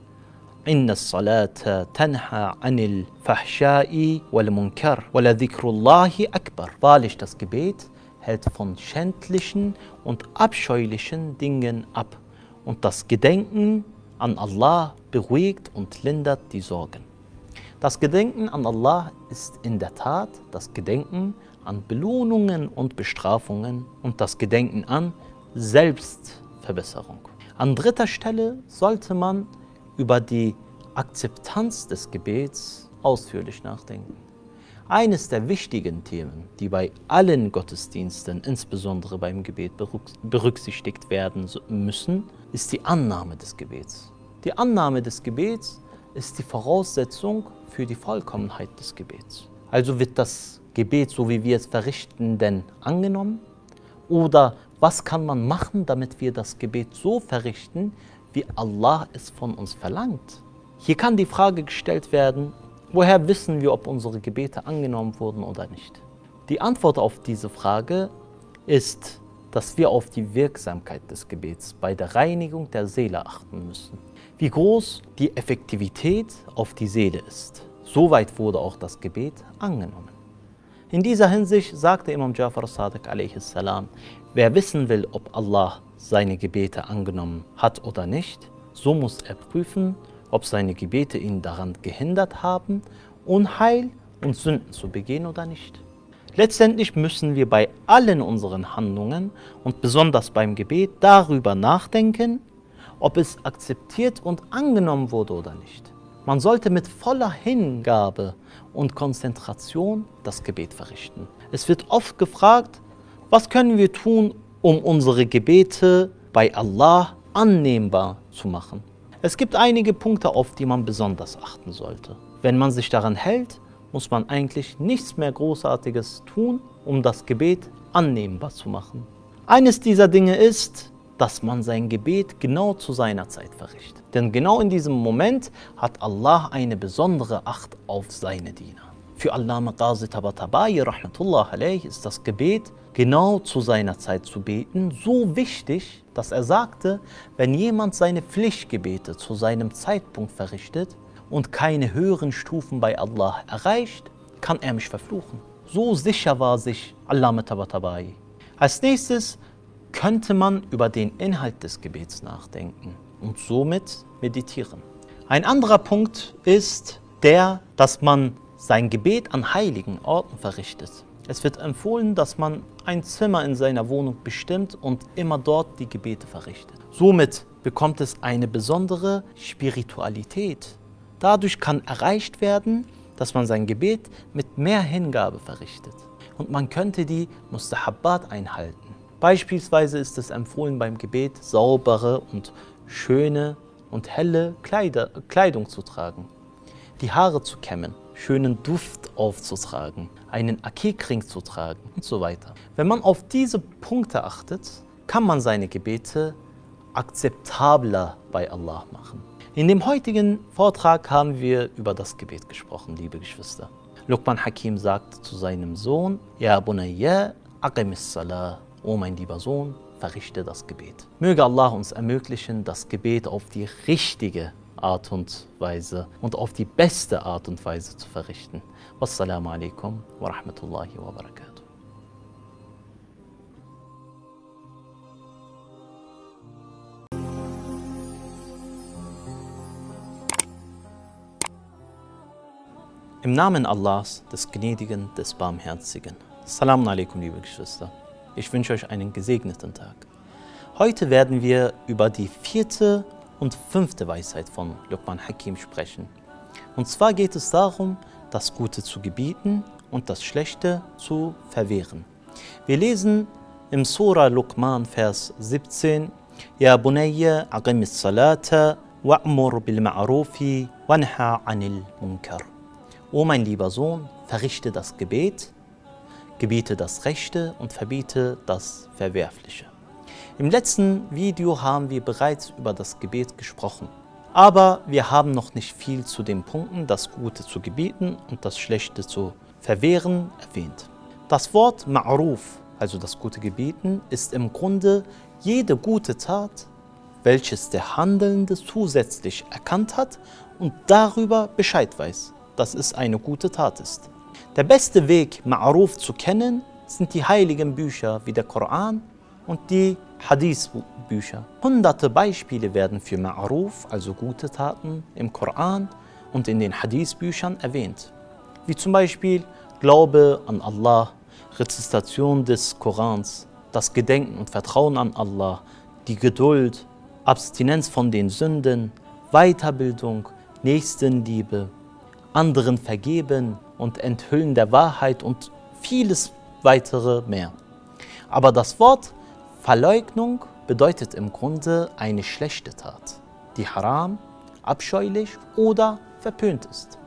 Speaker 1: إن الصلاة تنهى عن الفحشاء والمنكر ولذكر الله أكبر. Wahrlich, das Gebet hält von schändlichen und abscheulichen Dingen ab. Und das Gedenken an Allah beruhigt und lindert die Sorgen. Das Gedenken an Allah ist in der Tat das Gedenken an Belohnungen und Bestrafungen und das Gedenken an Selbstverbesserung. An dritter Stelle sollte man über die Akzeptanz des Gebets ausführlich nachdenken. Eines der wichtigen Themen, die bei allen Gottesdiensten, insbesondere beim Gebet, berücksichtigt werden müssen, ist die Annahme des Gebets. Die Annahme des Gebets ist die Voraussetzung für die Vollkommenheit des Gebets. Also wird das Gebet, so wie wir es verrichten, denn angenommen? Oder was kann man machen, damit wir das Gebet so verrichten, wie Allah es von uns verlangt? Hier kann die Frage gestellt werden, woher wissen wir, ob unsere Gebete angenommen wurden oder nicht? Die Antwort auf diese Frage ist, dass wir auf die Wirksamkeit des Gebets bei der Reinigung der Seele achten müssen. Wie groß die Effektivität auf die Seele ist, soweit wurde auch das Gebet angenommen. In dieser Hinsicht sagte Imam Jafar Sadiq a.s., wer wissen will, ob Allah seine Gebete angenommen hat oder nicht, so muss er prüfen, ob seine Gebete ihn daran gehindert haben, Unheil und Sünden zu begehen oder nicht. Letztendlich müssen wir bei allen unseren Handlungen und besonders beim Gebet darüber nachdenken, ob es akzeptiert und angenommen wurde oder nicht. Man sollte mit voller Hingabe und Konzentration das Gebet verrichten. Es wird oft gefragt, was können wir tun, um unsere Gebete bei Allah annehmbar zu machen. Es gibt einige Punkte, auf die man besonders achten sollte. Wenn man sich daran hält, muss man eigentlich nichts mehr Großartiges tun, um das Gebet annehmbar zu machen. Eines dieser Dinge ist, dass man sein Gebet genau zu seiner Zeit verrichtet. Denn genau in diesem Moment hat Allah eine besondere Acht auf seine Diener. Für Allama Qazi Tabatabai ist das Gebet genau zu seiner Zeit zu beten so wichtig, dass er sagte, wenn jemand seine Pflichtgebete zu seinem Zeitpunkt verrichtet und keine höheren Stufen bei Allah erreicht, kann er mich verfluchen. So sicher war sich Allama Tabatabai. Als nächstes könnte man über den Inhalt des Gebets nachdenken und somit meditieren. Ein anderer Punkt ist, der, dass man sein Gebet an heiligen Orten verrichtet. Es wird empfohlen, dass man ein Zimmer in seiner Wohnung bestimmt und immer dort die Gebete verrichtet. Somit bekommt es eine besondere Spiritualität. Dadurch kann erreicht werden, dass man sein Gebet mit mehr Hingabe verrichtet. Und man könnte die Mustahabbat einhalten. Beispielsweise ist es empfohlen beim Gebet saubere und schöne und helle Kleider, Kleidung zu tragen, die Haare zu kämmen, schönen Duft aufzutragen, einen Akikring zu tragen und so weiter. Wenn man auf diese Punkte achtet, kann man seine Gebete akzeptabler bei Allah machen. In dem heutigen Vortrag haben wir über das Gebet gesprochen, liebe Geschwister. Luqman Hakim sagt zu seinem Sohn, Ja Bunayya, aqimis salah, O mein lieber Sohn, verrichte das Gebet. Möge Allah uns ermöglichen, das Gebet auf die richtige Art und Weise und auf die beste Art und Weise zu verrichten. Wassalamu alaikum wa rahmatullahi wa barakatuh. Im Namen Allahs, des Gnädigen, des Barmherzigen. Salam alaikum, liebe Geschwister. Ich wünsche euch einen gesegneten Tag. Heute werden wir über die vierte und fünfte Weisheit von Luqman Hakim sprechen. Und zwar geht es darum, das Gute zu gebieten und das Schlechte zu verwehren. Wir lesen im Surah Luqman, Vers 17, Ja bunayya aqimis salata wa'mur bil ma'rufi wanha anil munkar. O mein lieber Sohn, verrichte das Gebet, gebiete das Rechte und verbiete das Verwerfliche. Im letzten Video haben wir bereits über das Gebet gesprochen. Aber wir haben noch nicht viel zu den Punkten, das Gute zu gebieten und das Schlechte zu verwehren, erwähnt. Das Wort Ma'ruf, also das gute Gebieten, ist im Grunde jede gute Tat, welches der Handelnde zusätzlich erkannt hat und darüber Bescheid weiß dass es eine gute Tat ist. Der beste Weg, Ma'ruf zu kennen, sind die heiligen Bücher wie der Koran und die Hadith-Bücher. Hunderte Beispiele werden für Ma'ruf, also gute Taten, im Koran und in den Hadith-Büchern erwähnt. Wie zum Beispiel Glaube an Allah, Rezitation des Korans, das Gedenken und Vertrauen an Allah, die Geduld, Abstinenz von den Sünden, Weiterbildung, Nächstenliebe, anderen vergeben und enthüllen der Wahrheit und vieles weitere mehr. Aber das Wort Verleugnung bedeutet im Grunde eine schlechte Tat, die haram, abscheulich oder verpönt ist.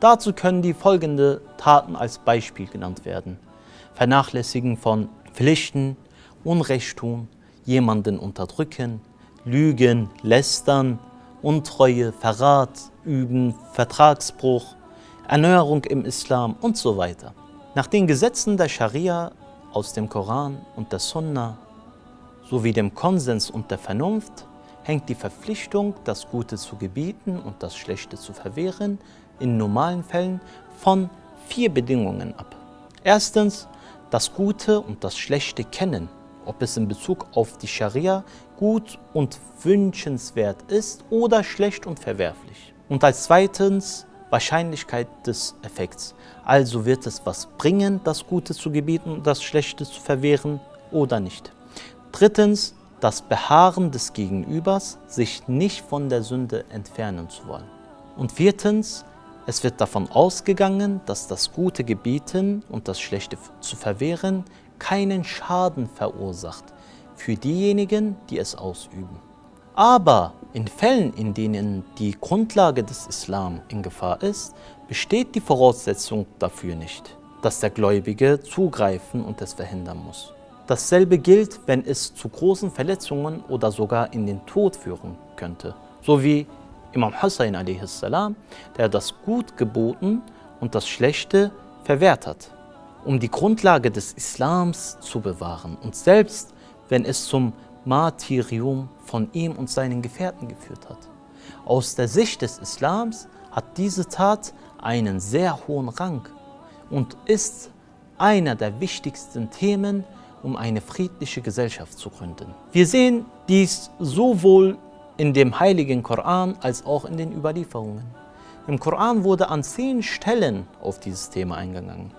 Speaker 1: Dazu können die folgenden Taten als Beispiel genannt werden. Vernachlässigen von Pflichten, Unrecht tun, jemanden unterdrücken, Lügen, Lästern, Untreue, Verrat üben, Vertragsbruch, Erneuerung im Islam und so weiter. Nach den Gesetzen der Scharia aus dem Koran und der Sunna sowie dem Konsens und der Vernunft hängt die Verpflichtung, das Gute zu gebieten und das Schlechte zu verwehren, in normalen Fällen von vier Bedingungen ab. Erstens, das Gute und das Schlechte kennen ob es in Bezug auf die Scharia gut und wünschenswert ist oder schlecht und verwerflich. Und als zweitens Wahrscheinlichkeit des Effekts. Also wird es was bringen, das Gute zu gebieten und das Schlechte zu verwehren oder nicht. Drittens das Beharren des Gegenübers, sich nicht von der Sünde entfernen zu wollen. Und viertens, es wird davon ausgegangen, dass das Gute gebieten und das Schlechte zu verwehren keinen Schaden verursacht für diejenigen, die es ausüben. Aber in Fällen, in denen die Grundlage des Islam in Gefahr ist, besteht die Voraussetzung dafür nicht, dass der Gläubige zugreifen und es verhindern muss. Dasselbe gilt, wenn es zu großen Verletzungen oder sogar in den Tod führen könnte, so wie Imam Hussein a.s., der das Gut geboten und das Schlechte verwehrt hat um die Grundlage des Islams zu bewahren und selbst wenn es zum Martyrium von ihm und seinen Gefährten geführt hat. Aus der Sicht des Islams hat diese Tat einen sehr hohen Rang und ist einer der wichtigsten Themen, um eine friedliche Gesellschaft zu gründen. Wir sehen dies sowohl in dem heiligen Koran als auch in den Überlieferungen. Im Koran wurde an zehn Stellen auf dieses Thema eingegangen.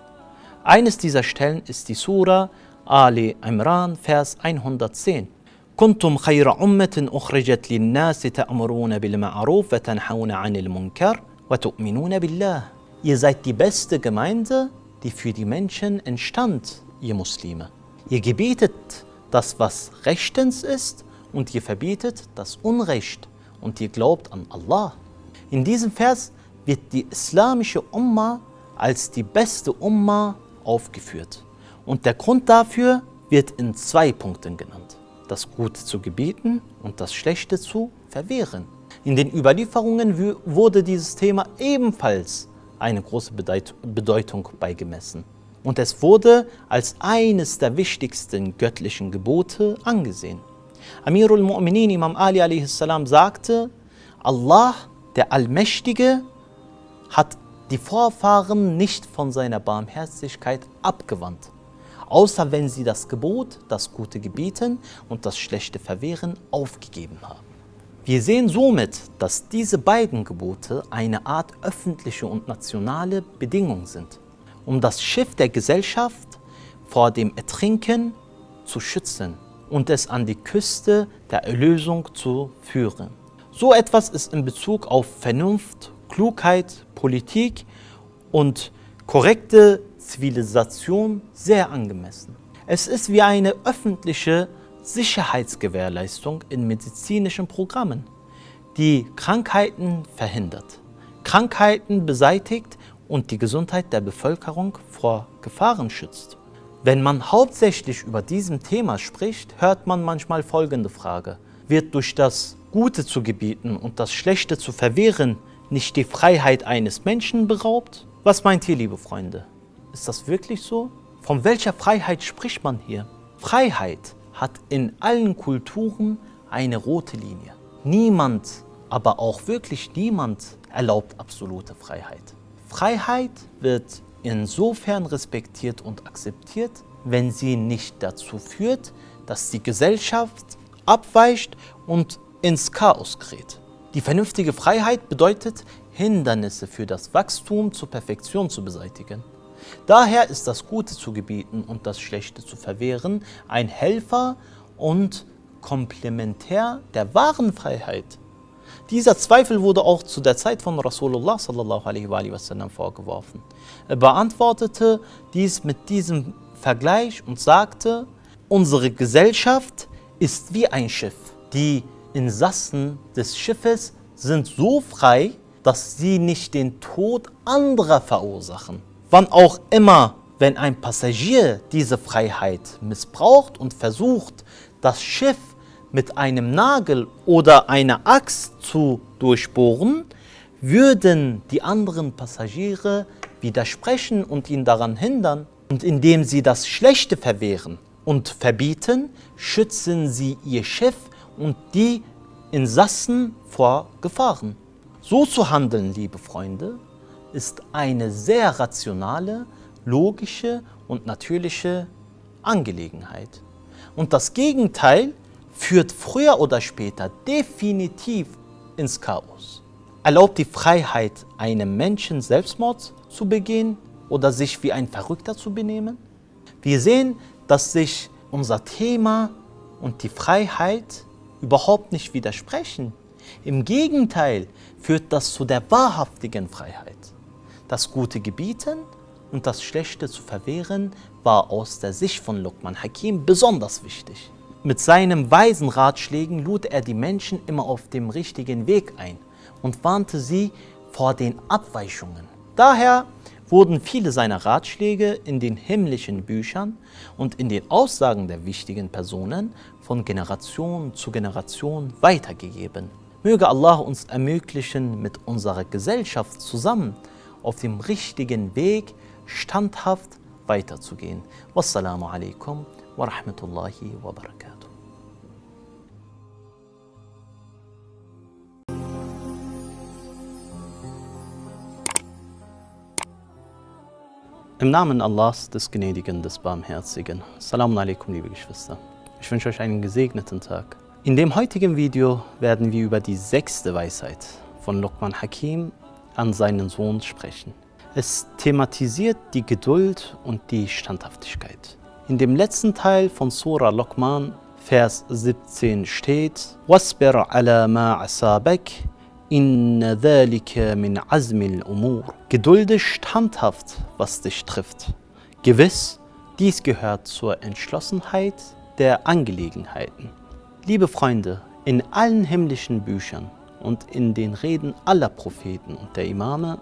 Speaker 1: Eines dieser Stellen ist die Sura Ali Imran, Vers 110. كنتم خير أمة أخرجت للناس تأمرون بالمعروف وتنحون عن المنكر وتؤمنون بالله. Ihr seid die beste Gemeinde, die für die Menschen entstand, ihr Muslime. Ihr gebietet das, was rechtens ist, und ihr verbietet das Unrecht, und ihr glaubt an Allah. In diesem Vers wird die islamische Umma als die beste Umma aufgeführt. Und der Grund dafür wird in zwei Punkten genannt. Das Gute zu gebieten und das Schlechte zu verwehren. In den Überlieferungen wurde dieses Thema ebenfalls eine große Bedeutung beigemessen. Und es wurde als eines der wichtigsten göttlichen Gebote angesehen. Amirul Mu'minin Imam Ali a.s. sagte, Allah, der Allmächtige, hat die Vorfahren nicht von seiner Barmherzigkeit abgewandt, außer wenn sie das Gebot, das Gute gebieten und das Schlechte verwehren, aufgegeben haben. Wir sehen somit, dass diese beiden Gebote eine Art öffentliche und nationale Bedingung sind, um das Schiff der Gesellschaft vor dem Ertrinken zu schützen und es an die Küste der Erlösung zu führen. So etwas ist in Bezug auf Vernunft, Klugheit, Politik und korrekte Zivilisation sehr angemessen. Es ist wie eine öffentliche Sicherheitsgewährleistung in medizinischen Programmen, die Krankheiten verhindert, Krankheiten beseitigt und die Gesundheit der Bevölkerung vor Gefahren schützt. Wenn man hauptsächlich über diesem Thema spricht, hört man manchmal folgende Frage. Wird durch das Gute zu gebieten und das Schlechte zu verwehren nicht die Freiheit eines Menschen beraubt? Was meint ihr, liebe Freunde? Ist das wirklich so? Von welcher Freiheit spricht man hier? Freiheit hat in allen Kulturen eine rote Linie. Niemand, aber auch wirklich niemand erlaubt absolute Freiheit. Freiheit wird insofern respektiert und akzeptiert, wenn sie nicht dazu führt, dass die Gesellschaft abweicht und ins Chaos gerät. Die vernünftige Freiheit bedeutet, Hindernisse für das Wachstum zur Perfektion zu beseitigen. Daher ist das Gute zu gebieten und das Schlechte zu verwehren ein Helfer und Komplementär der wahren Freiheit. Dieser Zweifel wurde auch zu der Zeit von Rasulullah sallallahu alaihi wasallam vorgeworfen. Er beantwortete dies mit diesem Vergleich und sagte, unsere Gesellschaft ist wie ein Schiff. Die Insassen des Schiffes sind so frei, dass sie nicht den Tod anderer verursachen. Wann auch immer, wenn ein Passagier diese Freiheit missbraucht und versucht, das Schiff mit einem Nagel oder einer Axt zu durchbohren, würden die anderen Passagiere widersprechen und ihn daran hindern. Und indem sie das Schlechte verwehren und verbieten, schützen sie ihr Schiff und die Insassen vor Gefahren. So zu handeln, liebe Freunde, ist eine sehr rationale, logische und natürliche Angelegenheit. Und das Gegenteil führt früher oder später definitiv ins Chaos. Erlaubt die Freiheit einem Menschen Selbstmord zu begehen oder sich wie ein Verrückter zu benehmen? Wir sehen, dass sich unser Thema und die Freiheit überhaupt nicht widersprechen. Im Gegenteil führt das zu der wahrhaftigen Freiheit. Das Gute gebieten und das Schlechte zu verwehren war aus der Sicht von Luqman Hakim besonders wichtig. Mit seinen weisen Ratschlägen lud er die Menschen immer auf dem richtigen Weg ein und warnte sie vor den Abweichungen. Daher wurden viele seiner Ratschläge in den himmlischen Büchern und in den Aussagen der wichtigen Personen von Generation zu Generation weitergegeben. Möge Allah uns ermöglichen, mit unserer Gesellschaft zusammen auf dem richtigen Weg standhaft weiterzugehen. Wassalamu alaikum wa rahmatullahi wa barakatuh. Im Namen Allahs, des Gnädigen, des Barmherzigen. Assalamu alaikum, liebe Geschwister. Ich wünsche euch einen gesegneten Tag. In dem heutigen Video werden wir über die sechste Weisheit von Luqman Hakim an seinen Sohn sprechen. Es thematisiert die Geduld und die Standhaftigkeit. In dem letzten Teil von Surah Luqman, Vers 17 steht: "Wasbir ala ma asabak, inna dhalika min azmil umur." Geduldig standhaft, was dich trifft. Gewiss, dies gehört zur Entschlossenheit der Angelegenheiten. Liebe Freunde, in allen himmlischen Büchern und in den Reden aller Propheten und der Imame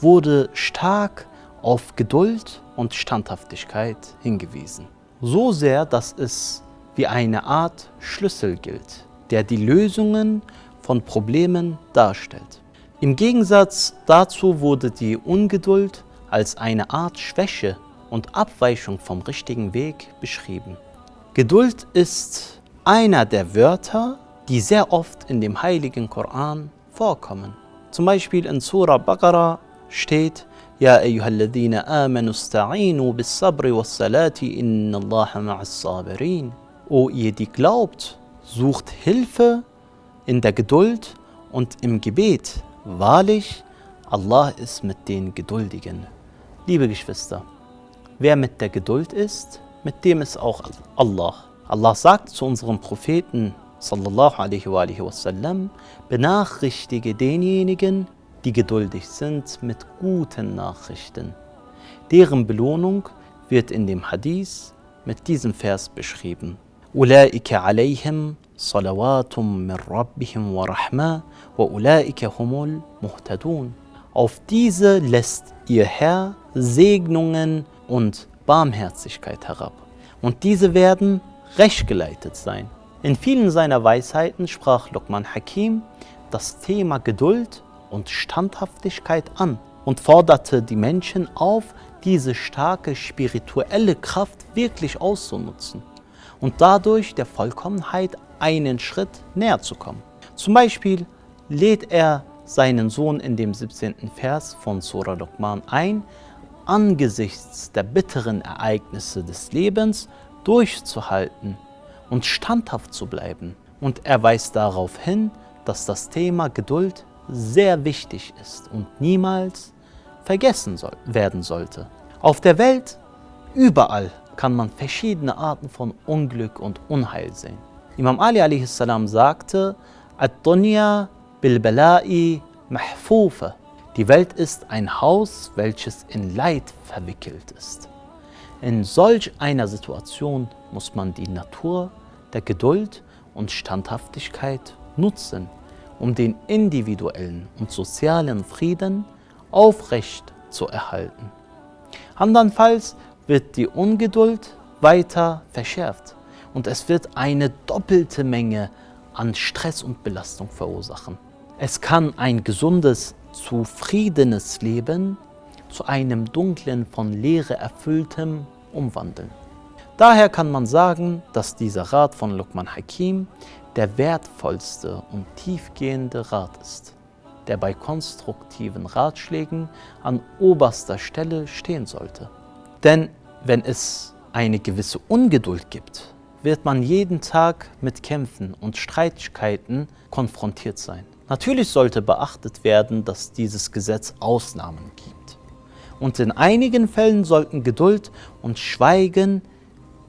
Speaker 1: wurde stark auf Geduld und Standhaftigkeit hingewiesen. So sehr, dass es wie eine Art Schlüssel gilt, der die Lösungen von Problemen darstellt. Im Gegensatz dazu wurde die Ungeduld als eine Art Schwäche und Abweichung vom richtigen Weg beschrieben. Geduld ist einer der Wörter, die sehr oft in dem heiligen Koran vorkommen. Zum Beispiel in Surah Baqarah steht, يا أيها الذين آمنوا استعينوا بالصبر والصلاة إن الله مع الصابرين. O ihr, die glaubt, sucht Hilfe in der Geduld und im Gebet. Wahrlich, Allah ist mit den Geduldigen. Liebe Geschwister, wer mit der Geduld ist, mit dem ist auch Allah. Allah sagt zu unserem Propheten sallallahu alaihi wa alaihi wasallam, benachrichtige denjenigen, die geduldig sind mit guten Nachrichten. Deren Belohnung wird in dem Hadith mit diesem Vers beschrieben. أولئك عليهم صلوات من ربهم ورحمة وأولئك هم المهتدون. Auf diese lässt ihr Herr Segnungen und Barmherzigkeit herab. Und diese werden rechtgeleitet sein. In vielen seiner Weisheiten sprach Luqman Hakim das Thema Geduld und Standhaftigkeit an und forderte die Menschen auf, diese starke spirituelle Kraft wirklich auszunutzen und dadurch der Vollkommenheit einen Schritt näher zu kommen. Zum Beispiel lädt er seinen Sohn in dem 17. Vers von Surah Luqman ein, angesichts der bitteren Ereignisse des Lebens durchzuhalten und standhaft zu bleiben. Und er weist darauf hin, dass das Thema Geduld sehr wichtig ist und niemals vergessen soll, werden sollte. Auf der Welt, überall, kann man verschiedene Arten von Unglück und Unheil sehen. Imam Ali a.s. sagte. Die Welt ist ein Haus, welches in Leid verwickelt ist. In solch einer Situation muss man die Natur der Geduld und Standhaftigkeit nutzen, um den individuellen und sozialen Frieden aufrecht zu erhalten. Andernfalls wird die Ungeduld weiter verschärft und es wird eine doppelte Menge an Stress und Belastung verursachen. Es kann ein gesundes, zufriedenes Leben zu einem dunklen, von Leere erfülltem umwandeln. Daher kann man sagen, dass dieser Rat von Luqman Hakim der wertvollste und tiefgehende Rat ist, der bei konstruktiven Ratschlägen an oberster Stelle stehen sollte. Denn wenn es eine gewisse Ungeduld gibt, wird man jeden Tag mit Kämpfen und Streitigkeiten konfrontiert sein. Natürlich sollte beachtet werden, dass dieses Gesetz Ausnahmen gibt. Und in einigen Fällen sollten Geduld und Schweigen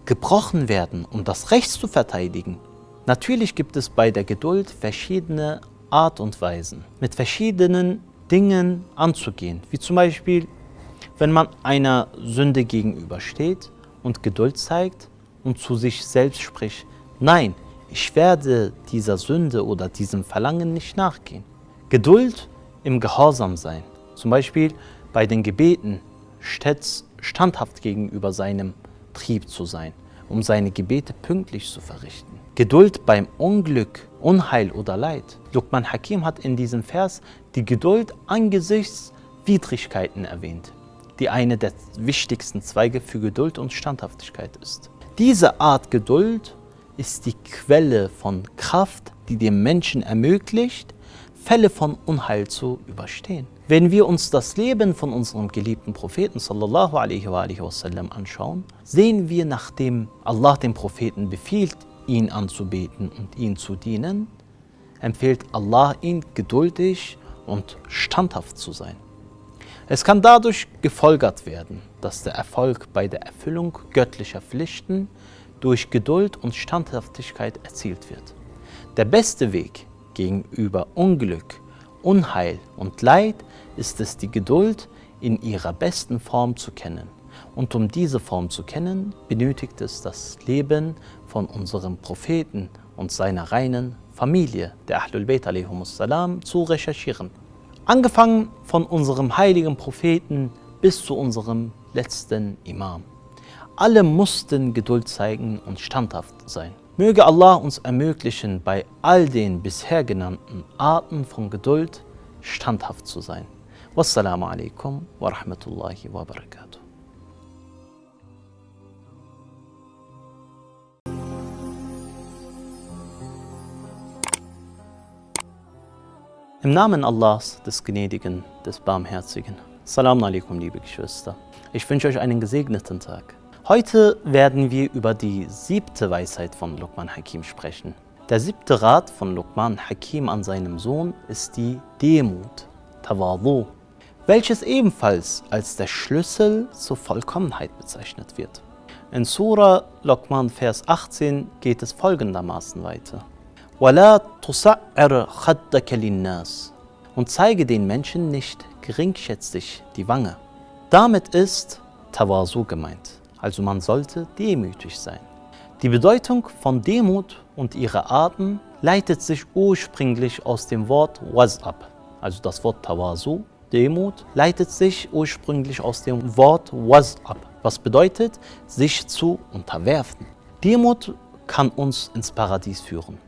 Speaker 1: gebrochen werden, um das Recht zu verteidigen. Natürlich gibt es bei der Geduld verschiedene Art und Weisen, mit verschiedenen Dingen anzugehen, wie zum Beispiel, wenn man einer Sünde gegenübersteht und Geduld zeigt und zu sich selbst spricht, nein, ich werde dieser Sünde oder diesem Verlangen nicht nachgehen. Geduld im Gehorsam sein, zum Beispiel bei den Gebeten, stets standhaft gegenüber seinem Trieb zu sein, um seine Gebete pünktlich zu verrichten. Geduld beim Unglück, Unheil oder Leid. Luqman Hakim hat in diesem Vers die Geduld angesichts Widrigkeiten erwähnt, die eine der wichtigsten Zweige für Geduld und Standhaftigkeit ist. Diese Art Geduld ist die Quelle von Kraft, die dem Menschen ermöglicht, Fälle von Unheil zu überstehen. Wenn wir uns das Leben von unserem geliebten Propheten sallallahu alaihi wasallam anschauen, sehen wir, nachdem Allah dem Propheten befiehlt, ihn anzubeten und ihn zu dienen, empfiehlt Allah ihn geduldig und standhaft zu sein. Es kann dadurch gefolgert werden, dass der Erfolg bei der Erfüllung göttlicher Pflichten durch Geduld und Standhaftigkeit erzielt wird. Der beste Weg gegenüber Unglück, Unheil und Leid ist es, die Geduld in ihrer besten Form zu kennen. Und um diese Form zu kennen, benötigt es das Leben von unserem Propheten und seiner reinen Familie, der Ahlul Bayt salam, zu recherchieren. Angefangen von unserem heiligen Propheten bis zu unserem letzten Imam. Alle mussten Geduld zeigen und standhaft sein. Möge Allah uns ermöglichen, bei all den bisher genannten Arten von Geduld standhaft zu sein. Wassalamu alaikum wa rahmatullahi wa barakatuh. Im Namen Allahs, des Gnädigen, des Barmherzigen. Salam alaikum, liebe Geschwister. Ich wünsche euch einen gesegneten Tag. Heute werden wir über die siebte Weisheit von Luqman Hakim sprechen. Der siebte Rat von Luqman Hakim an seinem Sohn ist die Demut, Tawadu, welches ebenfalls als der Schlüssel zur Vollkommenheit bezeichnet wird. In Surah Luqman Vers 18 geht es folgendermaßen weiter. وَلَا تُصَعِّرْ خَدَّكَ لِلنَّاسِ Und zeige den Menschen nicht geringschätzig die Wange. Damit ist Tawazu gemeint. Also man sollte demütig sein. Die Bedeutung von Demut und ihre Arten leitet sich ursprünglich aus dem Wort was ab. Also das Wort Tawazu, Demut, leitet sich ursprünglich aus dem Wort was ab, was bedeutet, sich zu unterwerfen. Demut kann uns ins Paradies führen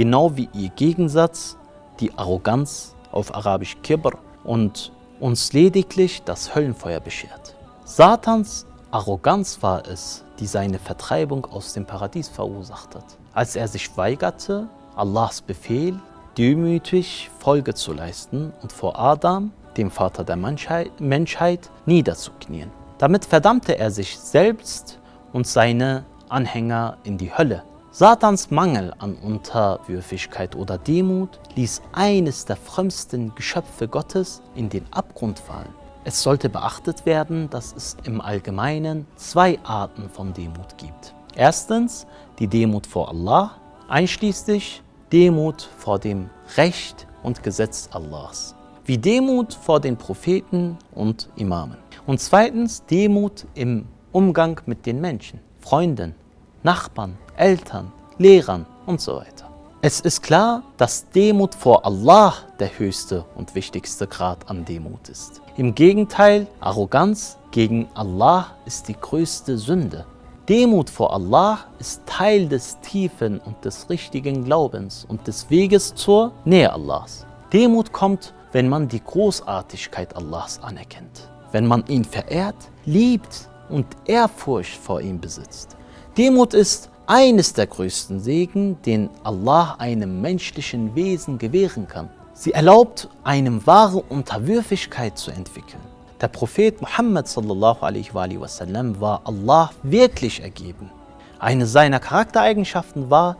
Speaker 1: genau wie ihr Gegensatz, die Arroganz auf Arabisch Kibr und uns lediglich das Höllenfeuer beschert. Satans Arroganz war es, die seine Vertreibung aus dem Paradies verursacht hat, als er sich weigerte, Allahs Befehl demütig Folge zu leisten und vor Adam, dem Vater der Menschheit, niederzuknien. Damit verdammte er sich selbst und seine Anhänger in die Hölle. Satans Mangel an Unterwürfigkeit oder Demut ließ eines der frömmsten Geschöpfe Gottes in den Abgrund fallen. Es sollte beachtet werden, dass es im Allgemeinen zwei Arten von Demut gibt. Erstens die Demut vor Allah, einschließlich Demut vor dem Recht und Gesetz Allahs, wie Demut vor den Propheten und Imamen. Und zweitens Demut im Umgang mit den Menschen, Freunden, Nachbarn, Eltern, Lehrern und so weiter. Es ist klar, dass Demut vor Allah der höchste und wichtigste Grad an Demut ist. Im Gegenteil, Arroganz gegen Allah ist die größte Sünde. Demut vor Allah ist Teil des tiefen und des richtigen Glaubens und des Weges zur Nähe Allahs. Demut kommt, wenn man die Großartigkeit Allahs anerkennt, wenn man ihn verehrt, liebt und Ehrfurcht vor ihm besitzt. Demut ist eines der größten Segen, den Allah einem menschlichen Wesen gewähren kann. Sie erlaubt einem wahre Unterwürfigkeit zu entwickeln. Der Prophet Muhammad wasallam war Allah wirklich ergeben. Eine seiner Charaktereigenschaften war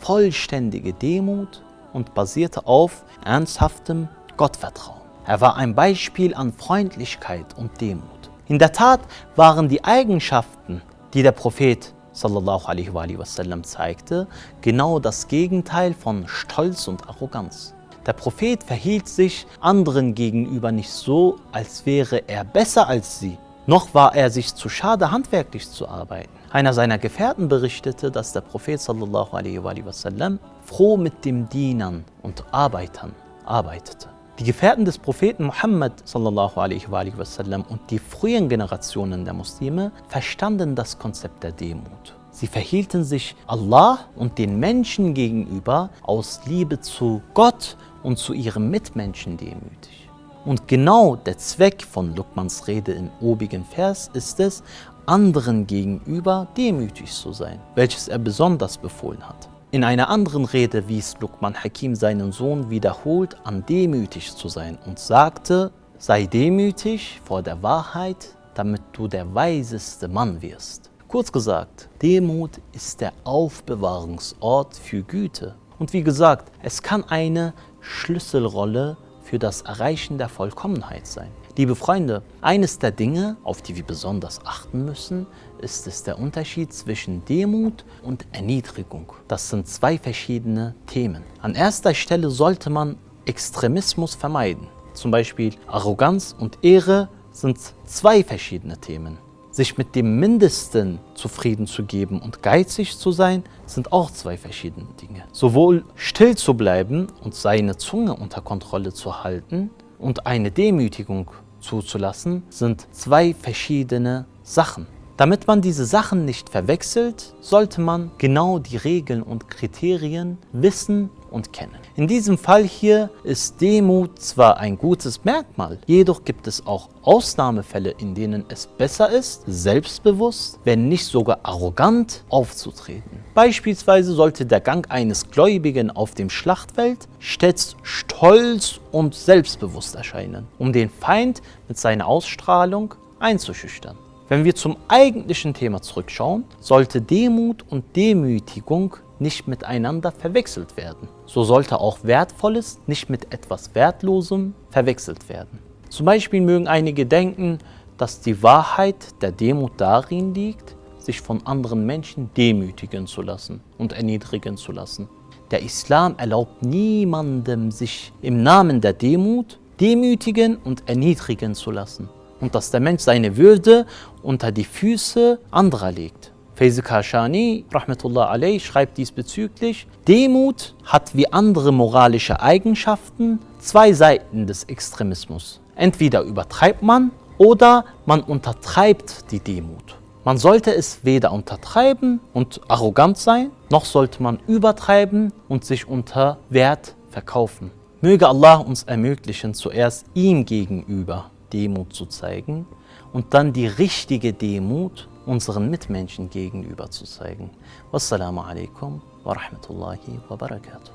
Speaker 1: vollständige Demut und basierte auf ernsthaftem Gottvertrauen. Er war ein Beispiel an Freundlichkeit und Demut. In der Tat waren die Eigenschaften, die der Prophet sallallahu alaihi wasallam zeigte, genau das Gegenteil von Stolz und Arroganz. Der Prophet verhielt sich anderen gegenüber nicht so, als wäre er besser als sie, noch war er sich zu schade, handwerklich zu arbeiten. Einer seiner Gefährten berichtete, dass der Prophet sallallahu alaihi wasallam froh mit den Dienern und Arbeitern arbeitete. Die Gefährten des Propheten Muhammad sallallahu alaihi wasallam und die frühen Generationen der Muslime verstanden das Konzept der Demut. Sie verhielten sich Allah und den Menschen gegenüber aus Liebe zu Gott und zu ihren Mitmenschen demütig. Und genau der Zweck von Luqmans Rede im obigen Vers ist es, anderen gegenüber demütig zu sein, welches er besonders befohlen hat. In einer anderen Rede wies Luqman Hakim seinen Sohn wiederholt an, demütig zu sein und sagte, sei demütig vor der Wahrheit, damit du der weiseste Mann wirst. Kurz gesagt, Demut ist der Aufbewahrungsort für Güte. Und wie gesagt, es kann eine Schlüsselrolle für das Erreichen der Vollkommenheit sein. Liebe Freunde, eines der Dinge, auf die wir besonders achten müssen, ist es der Unterschied zwischen Demut und Erniedrigung. Das sind zwei verschiedene Themen. An erster Stelle sollte man Extremismus vermeiden. Zum Beispiel Arroganz und Ehre sind zwei verschiedene Themen. Sich mit dem Mindesten zufrieden zu geben und geizig zu sein, sind auch zwei verschiedene Dinge. Sowohl still zu bleiben und seine Zunge unter Kontrolle zu halten und eine Demütigung zuzulassen, sind zwei verschiedene Sachen. Damit man diese Sachen nicht verwechselt, sollte man genau die Regeln und Kriterien wissen und kennen. In diesem Fall hier ist Demut zwar ein gutes Merkmal, jedoch gibt es auch Ausnahmefälle, in denen es besser ist, selbstbewusst, wenn nicht sogar arrogant aufzutreten. Beispielsweise sollte der Gang eines Gläubigen auf dem Schlachtfeld stets stolz und selbstbewusst erscheinen, um den Feind mit seiner Ausstrahlung einzuschüchtern. Wenn wir zum eigentlichen Thema zurückschauen, sollte Demut und Demütigung nicht miteinander verwechselt werden. So sollte auch Wertvolles nicht mit etwas Wertlosem verwechselt werden. Zum Beispiel mögen einige denken, dass die Wahrheit der Demut darin liegt, sich von anderen Menschen demütigen zu lassen und erniedrigen zu lassen. Der Islam erlaubt niemandem, sich im Namen der Demut demütigen und erniedrigen zu lassen und dass der Mensch seine Würde unter die Füße anderer legt. Faiz Kashani, rahmatullah alayh, schreibt diesbezüglich, Demut hat wie andere moralische Eigenschaften zwei Seiten des Extremismus. Entweder übertreibt man oder man untertreibt die Demut. Man sollte es weder untertreiben und arrogant sein, noch sollte man übertreiben und sich unter Wert verkaufen. Möge Allah uns ermöglichen, zuerst ihm gegenüber Demut zu zeigen und dann die richtige Demut unseren Mitmenschen gegenüber zu zeigen. Wassalamu alaikum wa rahmatullahi wa barakatuh.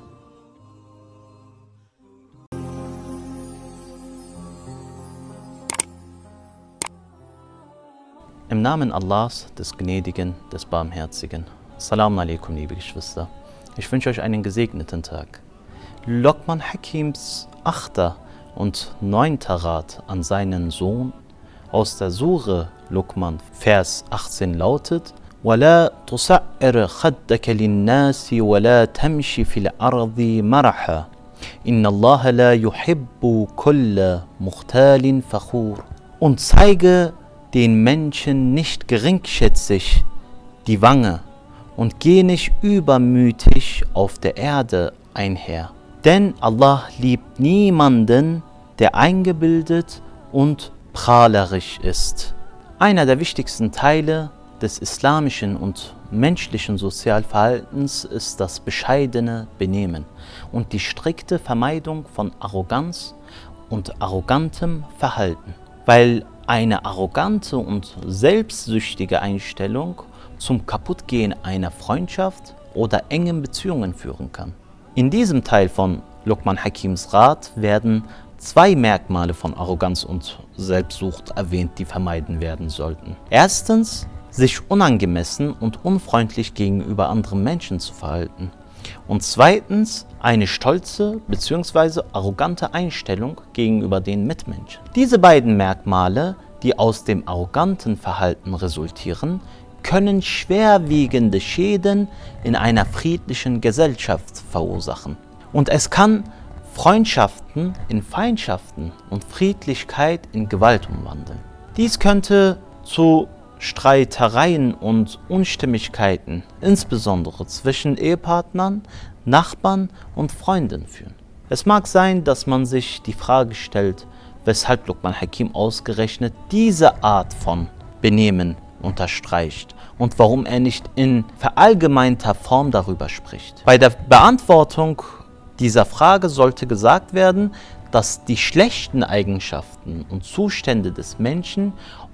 Speaker 1: Im Namen Allahs, des Gnädigen, des Barmherzigen. Assalamu alaikum, liebe Geschwister. Ich wünsche euch einen gesegneten Tag. Lokman Hakims achter und neunter Rat an seinen Sohn aus der Sure Luqman, Vers 18 lautet: ولا تصعر خدك للناس ولا تمشي في الأرض مرحا إن الله لا يحب كل مختال فخور Und zeige den Menschen nicht geringschätzig die Wange und geh nicht übermütig auf der Erde einher. Denn Allah liebt niemanden, der eingebildet und prahlerisch ist. Einer der wichtigsten Teile des islamischen und menschlichen Sozialverhaltens ist das bescheidene Benehmen und die strikte Vermeidung von Arroganz und arrogantem Verhalten, weil eine arrogante und selbstsüchtige Einstellung zum Kaputtgehen einer Freundschaft oder engen Beziehungen führen kann. In diesem Teil von Luqman Hakims Rat werden zwei Merkmale von Arroganz und Selbstsucht erwähnt, die vermeiden werden sollten. Erstens, sich unangemessen und unfreundlich gegenüber anderen Menschen zu verhalten. Und zweitens, eine stolze bzw. arrogante Einstellung gegenüber den Mitmenschen. Diese beiden Merkmale, die aus dem arroganten Verhalten resultieren, können schwerwiegende Schäden in einer friedlichen Gesellschaft verursachen. Und es kann Freundschaften in Feindschaften und Friedlichkeit in Gewalt umwandeln. Dies könnte zu Streitereien und Unstimmigkeiten, insbesondere zwischen Ehepartnern, Nachbarn und Freunden führen. Es mag sein, dass man sich die Frage stellt, weshalb Luqman Hakim ausgerechnet diese Art von Benehmen unterstreicht und warum er nicht in verallgemeinter Form darüber spricht. Bei der Beantwortung dieser Frage sollte gesagt werden, dass die schlechten Eigenschaften und Zustände des Menschen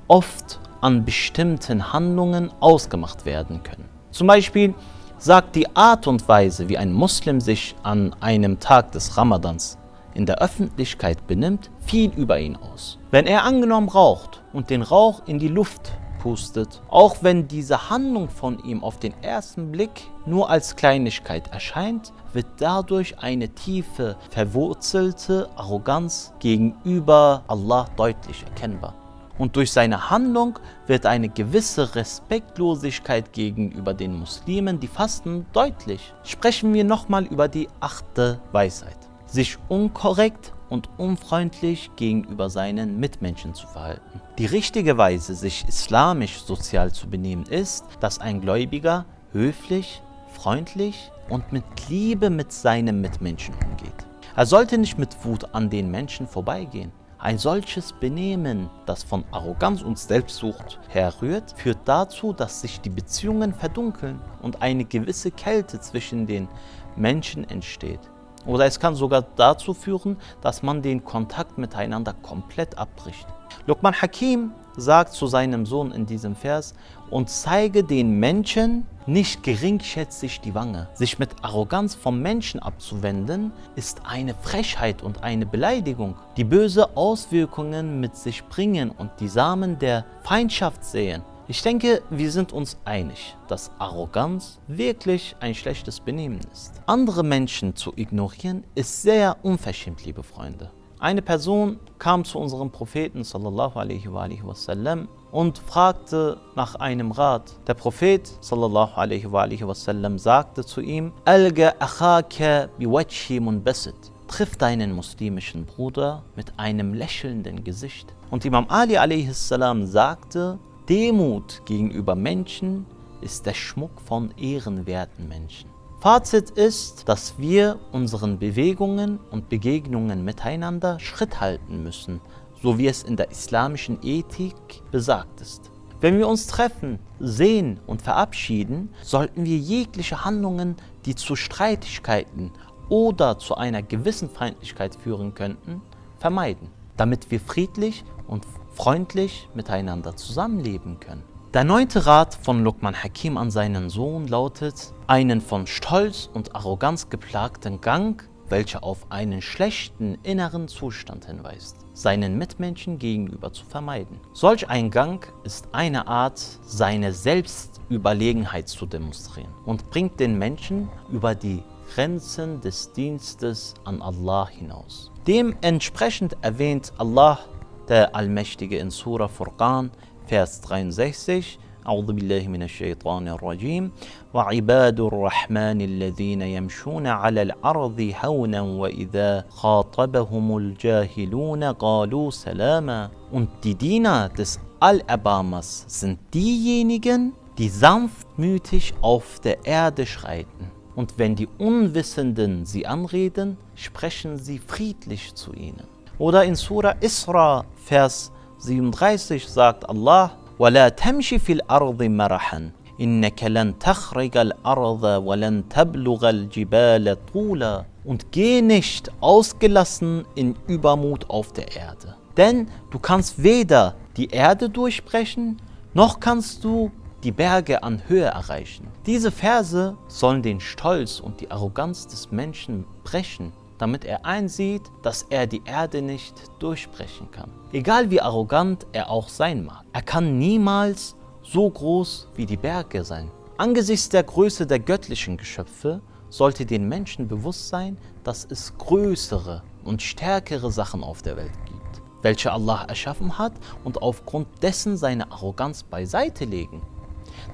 Speaker 1: oft an bestimmten Handlungen ausgemacht werden können. Zum Beispiel sagt die Art und Weise, wie ein Muslim sich an einem Tag des Ramadans in der Öffentlichkeit benimmt, viel über ihn aus. Wenn er angenommen raucht und den Rauch in die Luft auspustet, auch wenn diese Handlung von ihm auf den ersten Blick nur als Kleinigkeit erscheint, wird dadurch eine tiefe, verwurzelte Arroganz gegenüber Allah deutlich erkennbar. Und durch seine Handlung wird eine gewisse Respektlosigkeit gegenüber den Muslimen, die fasten, deutlich. Sprechen wir nochmal über die achte Weisheit. Sich unkorrekt und unfreundlich gegenüber seinen Mitmenschen zu verhalten. Die richtige Weise, sich islamisch sozial zu benehmen, ist, dass ein Gläubiger höflich, freundlich und mit Liebe mit seinem Mitmenschen umgeht. Er sollte nicht mit Wut an den Menschen vorbeigehen. Ein solches Benehmen, das von Arroganz und Selbstsucht herrührt, führt dazu, dass sich die Beziehungen verdunkeln und eine gewisse Kälte zwischen den Menschen entsteht. Oder es kann sogar dazu führen, dass man den Kontakt miteinander komplett abbricht. Luqman Hakim sagt zu seinem Sohn in diesem Vers, und zeige den Menschen nicht geringschätzig die Wange. Sich mit Arroganz vom Menschen abzuwenden, ist eine Frechheit und eine Beleidigung, die böse Auswirkungen mit sich bringen und die Samen der Feindschaft säen. Ich denke, wir sind uns einig, dass Arroganz wirklich ein schlechtes Benehmen ist. Andere Menschen zu ignorieren ist sehr unverschämt, liebe Freunde. Eine Person kam zu unserem Propheten sallallahu alaihi wasallam und fragte nach einem Rat. Der Prophet sallallahu alaihi wasallam sagte zu ihm: Alga akhaka biwajhi munbasit. Triff deinen muslimischen Bruder mit einem lächelnden Gesicht. Und Imam Ali a.s. sagte, Demut gegenüber Menschen ist der Schmuck von ehrenwerten Menschen. Fazit ist, dass wir unseren Bewegungen und Begegnungen miteinander Schritt halten müssen, so wie es in der islamischen Ethik besagt ist. Wenn wir uns treffen, sehen und verabschieden, sollten wir jegliche Handlungen, die zu Streitigkeiten oder zu einer gewissen Feindlichkeit führen könnten, vermeiden, damit wir friedlich und freundlich miteinander zusammenleben können. Der neunte Rat von Luqman Hakim an seinen Sohn lautet, einen von Stolz und Arroganz geplagten Gang, welcher auf einen schlechten inneren Zustand hinweist, seinen Mitmenschen gegenüber zu vermeiden. Solch ein Gang ist eine Art, seine Selbstüberlegenheit zu demonstrieren und bringt den Menschen über die Grenzen des Dienstes an Allah hinaus. Dementsprechend erwähnt Allah der Allmächtige in Surah Furqan, Vers 63, أعوذ بالله من الشيطان الرجيم وعباد الرحمن الذين يمشون على الأرض هونا وإذا خاطبهم الجاهلون قالوا سلاما Und die Diener des Allerbarmers sind diejenigen, die sanftmütig auf der Erde schreiten. Und wenn die Unwissenden sie anreden, sprechen sie friedlich zu ihnen. Oder in Surah Isra, Vers 37 sagt Allah, وَلَا تَمْشِ فِي الْأَرْضِ مَرَحًا إِنَّكَ لَنْ تَخْرِجَ الْأَرْضَ وَلَنْ تَبْلُغَ الْجِبَالَ طُولًا Und geh nicht ausgelassen in Übermut auf der Erde. Denn du kannst weder die Erde durchbrechen, noch kannst du die Berge an Höhe erreichen. Diese Verse sollen den Stolz und die Arroganz des Menschen brechen damit er einsieht, dass er die Erde nicht durchbrechen kann. Egal wie arrogant er auch sein mag, er kann niemals so groß wie die Berge sein. Angesichts der Größe der göttlichen Geschöpfe sollte den Menschen bewusst sein, dass es größere und stärkere Sachen auf der Welt gibt, welche Allah erschaffen hat und aufgrund dessen seine Arroganz beiseite legen.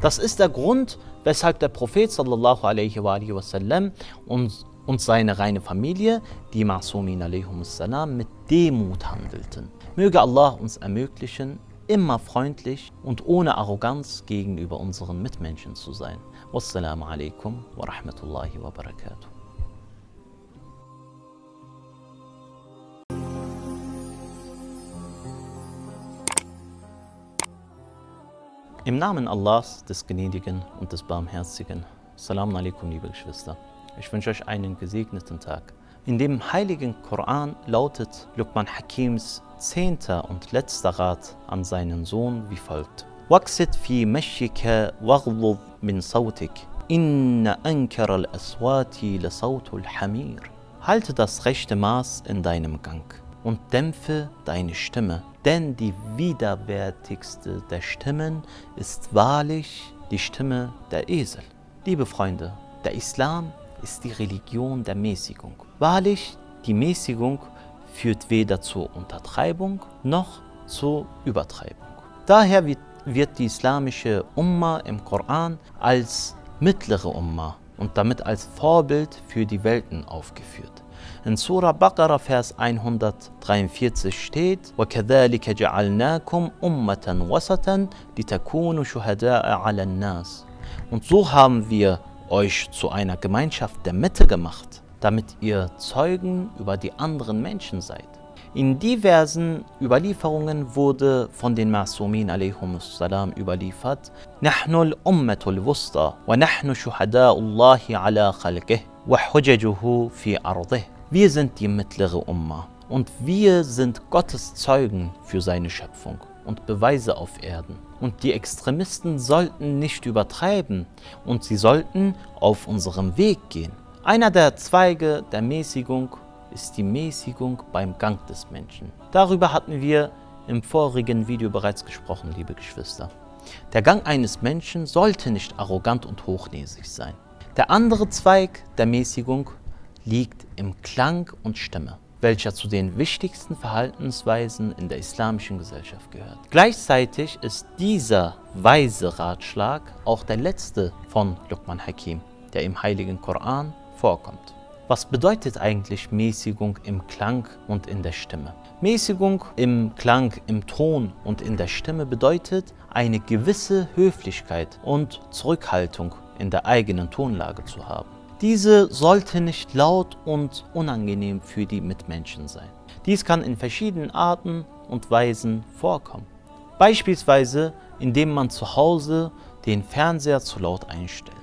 Speaker 1: Das ist der Grund, weshalb der Prophet sallallahu alaihi wasallam uns und seine reine Familie, die Ma'sumin salam, mit Demut handelten. Möge Allah uns ermöglichen, immer freundlich und ohne Arroganz gegenüber unseren Mitmenschen zu sein. Wassalamu alaikum wa rahmatullahi wa barakatuh. Im Namen Allahs, des Gnädigen und des Barmherzigen. Assalamu alaikum, liebe Geschwister. Ich wünsche euch einen gesegneten Tag. In dem heiligen Koran lautet Luqman Hakims zehnter und letzter Rat an seinen Sohn wie folgt. Waqsit fi mashika waghlub min sautik. Inna ankara al-aswati la sautul hamir. Halte das rechte Maß in deinem Gang. und dämpfe deine Stimme, denn die widerwärtigste der Stimmen ist wahrlich die Stimme der Esel. Liebe Freunde, der Islam ist die Religion der Mäßigung. Wahrlich, die Mäßigung führt weder zur Untertreibung noch zur Übertreibung. Daher wird, wird die islamische Umma im Koran als mittlere Umma und damit als Vorbild für die Welten aufgeführt. In Surah Baqarah, Vers 143 steht: وَكَذَلِكَ جَعَلْنَاكُمْ أُمَّةً وَسَطًا لِتَكُونُوا شُهَدَاءَ عَلَى النَّاسِ Und so haben wir euch zu einer Gemeinschaft der Mitte gemacht, damit ihr Zeugen über die anderen Menschen seid. In diversen Überlieferungen wurde von den Masumin salam überliefert: نحن الأمة الوسطى ونحن شهداء الله على خلقه وحججه في أرضه wir sind die mittlere Umma und wir sind Gottes Zeugen für seine Schöpfung und Beweise auf Erden. Und die Extremisten sollten nicht übertreiben und sie sollten auf unserem Weg gehen. Einer der Zweige der Mäßigung ist die Mäßigung beim Gang des Menschen. Darüber hatten wir im vorigen Video bereits gesprochen, liebe Geschwister. Der Gang eines Menschen sollte nicht arrogant und hochnäsig sein. Der andere Zweig der Mäßigung liegt im Klang und Stimme, welcher zu den wichtigsten Verhaltensweisen in der islamischen Gesellschaft gehört. Gleichzeitig ist dieser weise Ratschlag auch der letzte von Luqman Hakim, der im heiligen Koran vorkommt. Was bedeutet eigentlich Mäßigung im Klang und in der Stimme? Mäßigung im Klang, im Ton und in der Stimme bedeutet eine gewisse Höflichkeit und Zurückhaltung in der eigenen Tonlage zu haben. Diese sollte nicht laut und unangenehm für die Mitmenschen sein. Dies kann in verschiedenen Arten und Weisen vorkommen. Beispielsweise, indem man zu Hause den Fernseher zu laut einstellt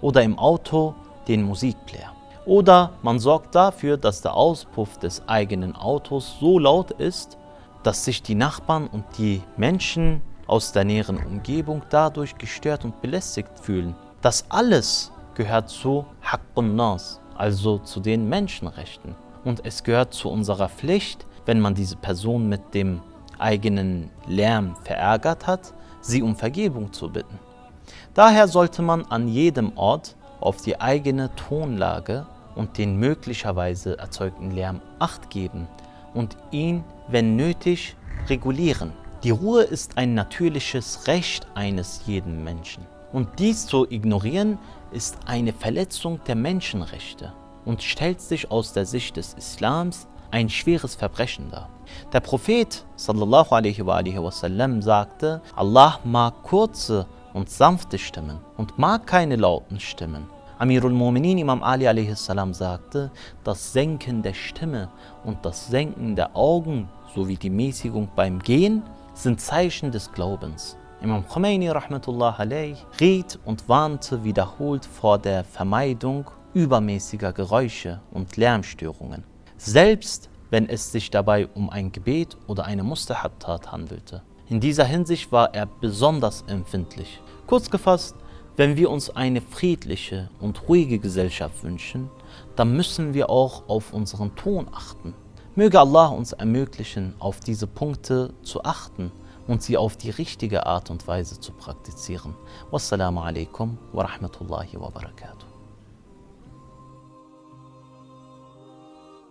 Speaker 1: oder im Auto den Musikplayer. Oder man sorgt dafür, dass der Auspuff des eigenen Autos so laut ist, dass sich die Nachbarn und die Menschen aus der näheren Umgebung dadurch gestört und belästigt fühlen. Das alles gehört zu Haqqun Nas, also zu den Menschenrechten. Und es gehört zu unserer Pflicht, wenn man diese Person mit dem eigenen Lärm verärgert hat, sie um Vergebung zu bitten. Daher sollte man an jedem Ort auf die eigene Tonlage und den möglicherweise erzeugten Lärm acht geben und ihn, wenn nötig, regulieren. Die Ruhe ist ein natürliches Recht eines jeden Menschen. Und dies zu ignorieren, ist eine Verletzung der Menschenrechte und stellt sich aus der Sicht des Islams ein schweres Verbrechen dar. Der Prophet wasallam sagte, Allah mag kurze und sanfte Stimmen und mag keine lauten Stimmen. Amirul Mu'minin Imam Ali a.s. sagte, das Senken der Stimme und das Senken der Augen sowie die Mäßigung beim Gehen sind Zeichen des Glaubens. Imam Khomeini rahmatullah alayh riet und warnte wiederholt vor der Vermeidung übermäßiger Geräusche und Lärmstörungen, selbst wenn es sich dabei um ein Gebet oder eine Mustahab-Tat handelte. In dieser Hinsicht war er besonders empfindlich. Kurz gefasst, wenn wir uns eine friedliche und ruhige Gesellschaft wünschen, dann müssen wir auch auf unseren Ton achten. Möge Allah uns ermöglichen, auf diese Punkte zu achten und sie auf die richtige Art und Weise zu praktizieren. Wassalamu alaikum wa rahmatullahi wa barakatuh.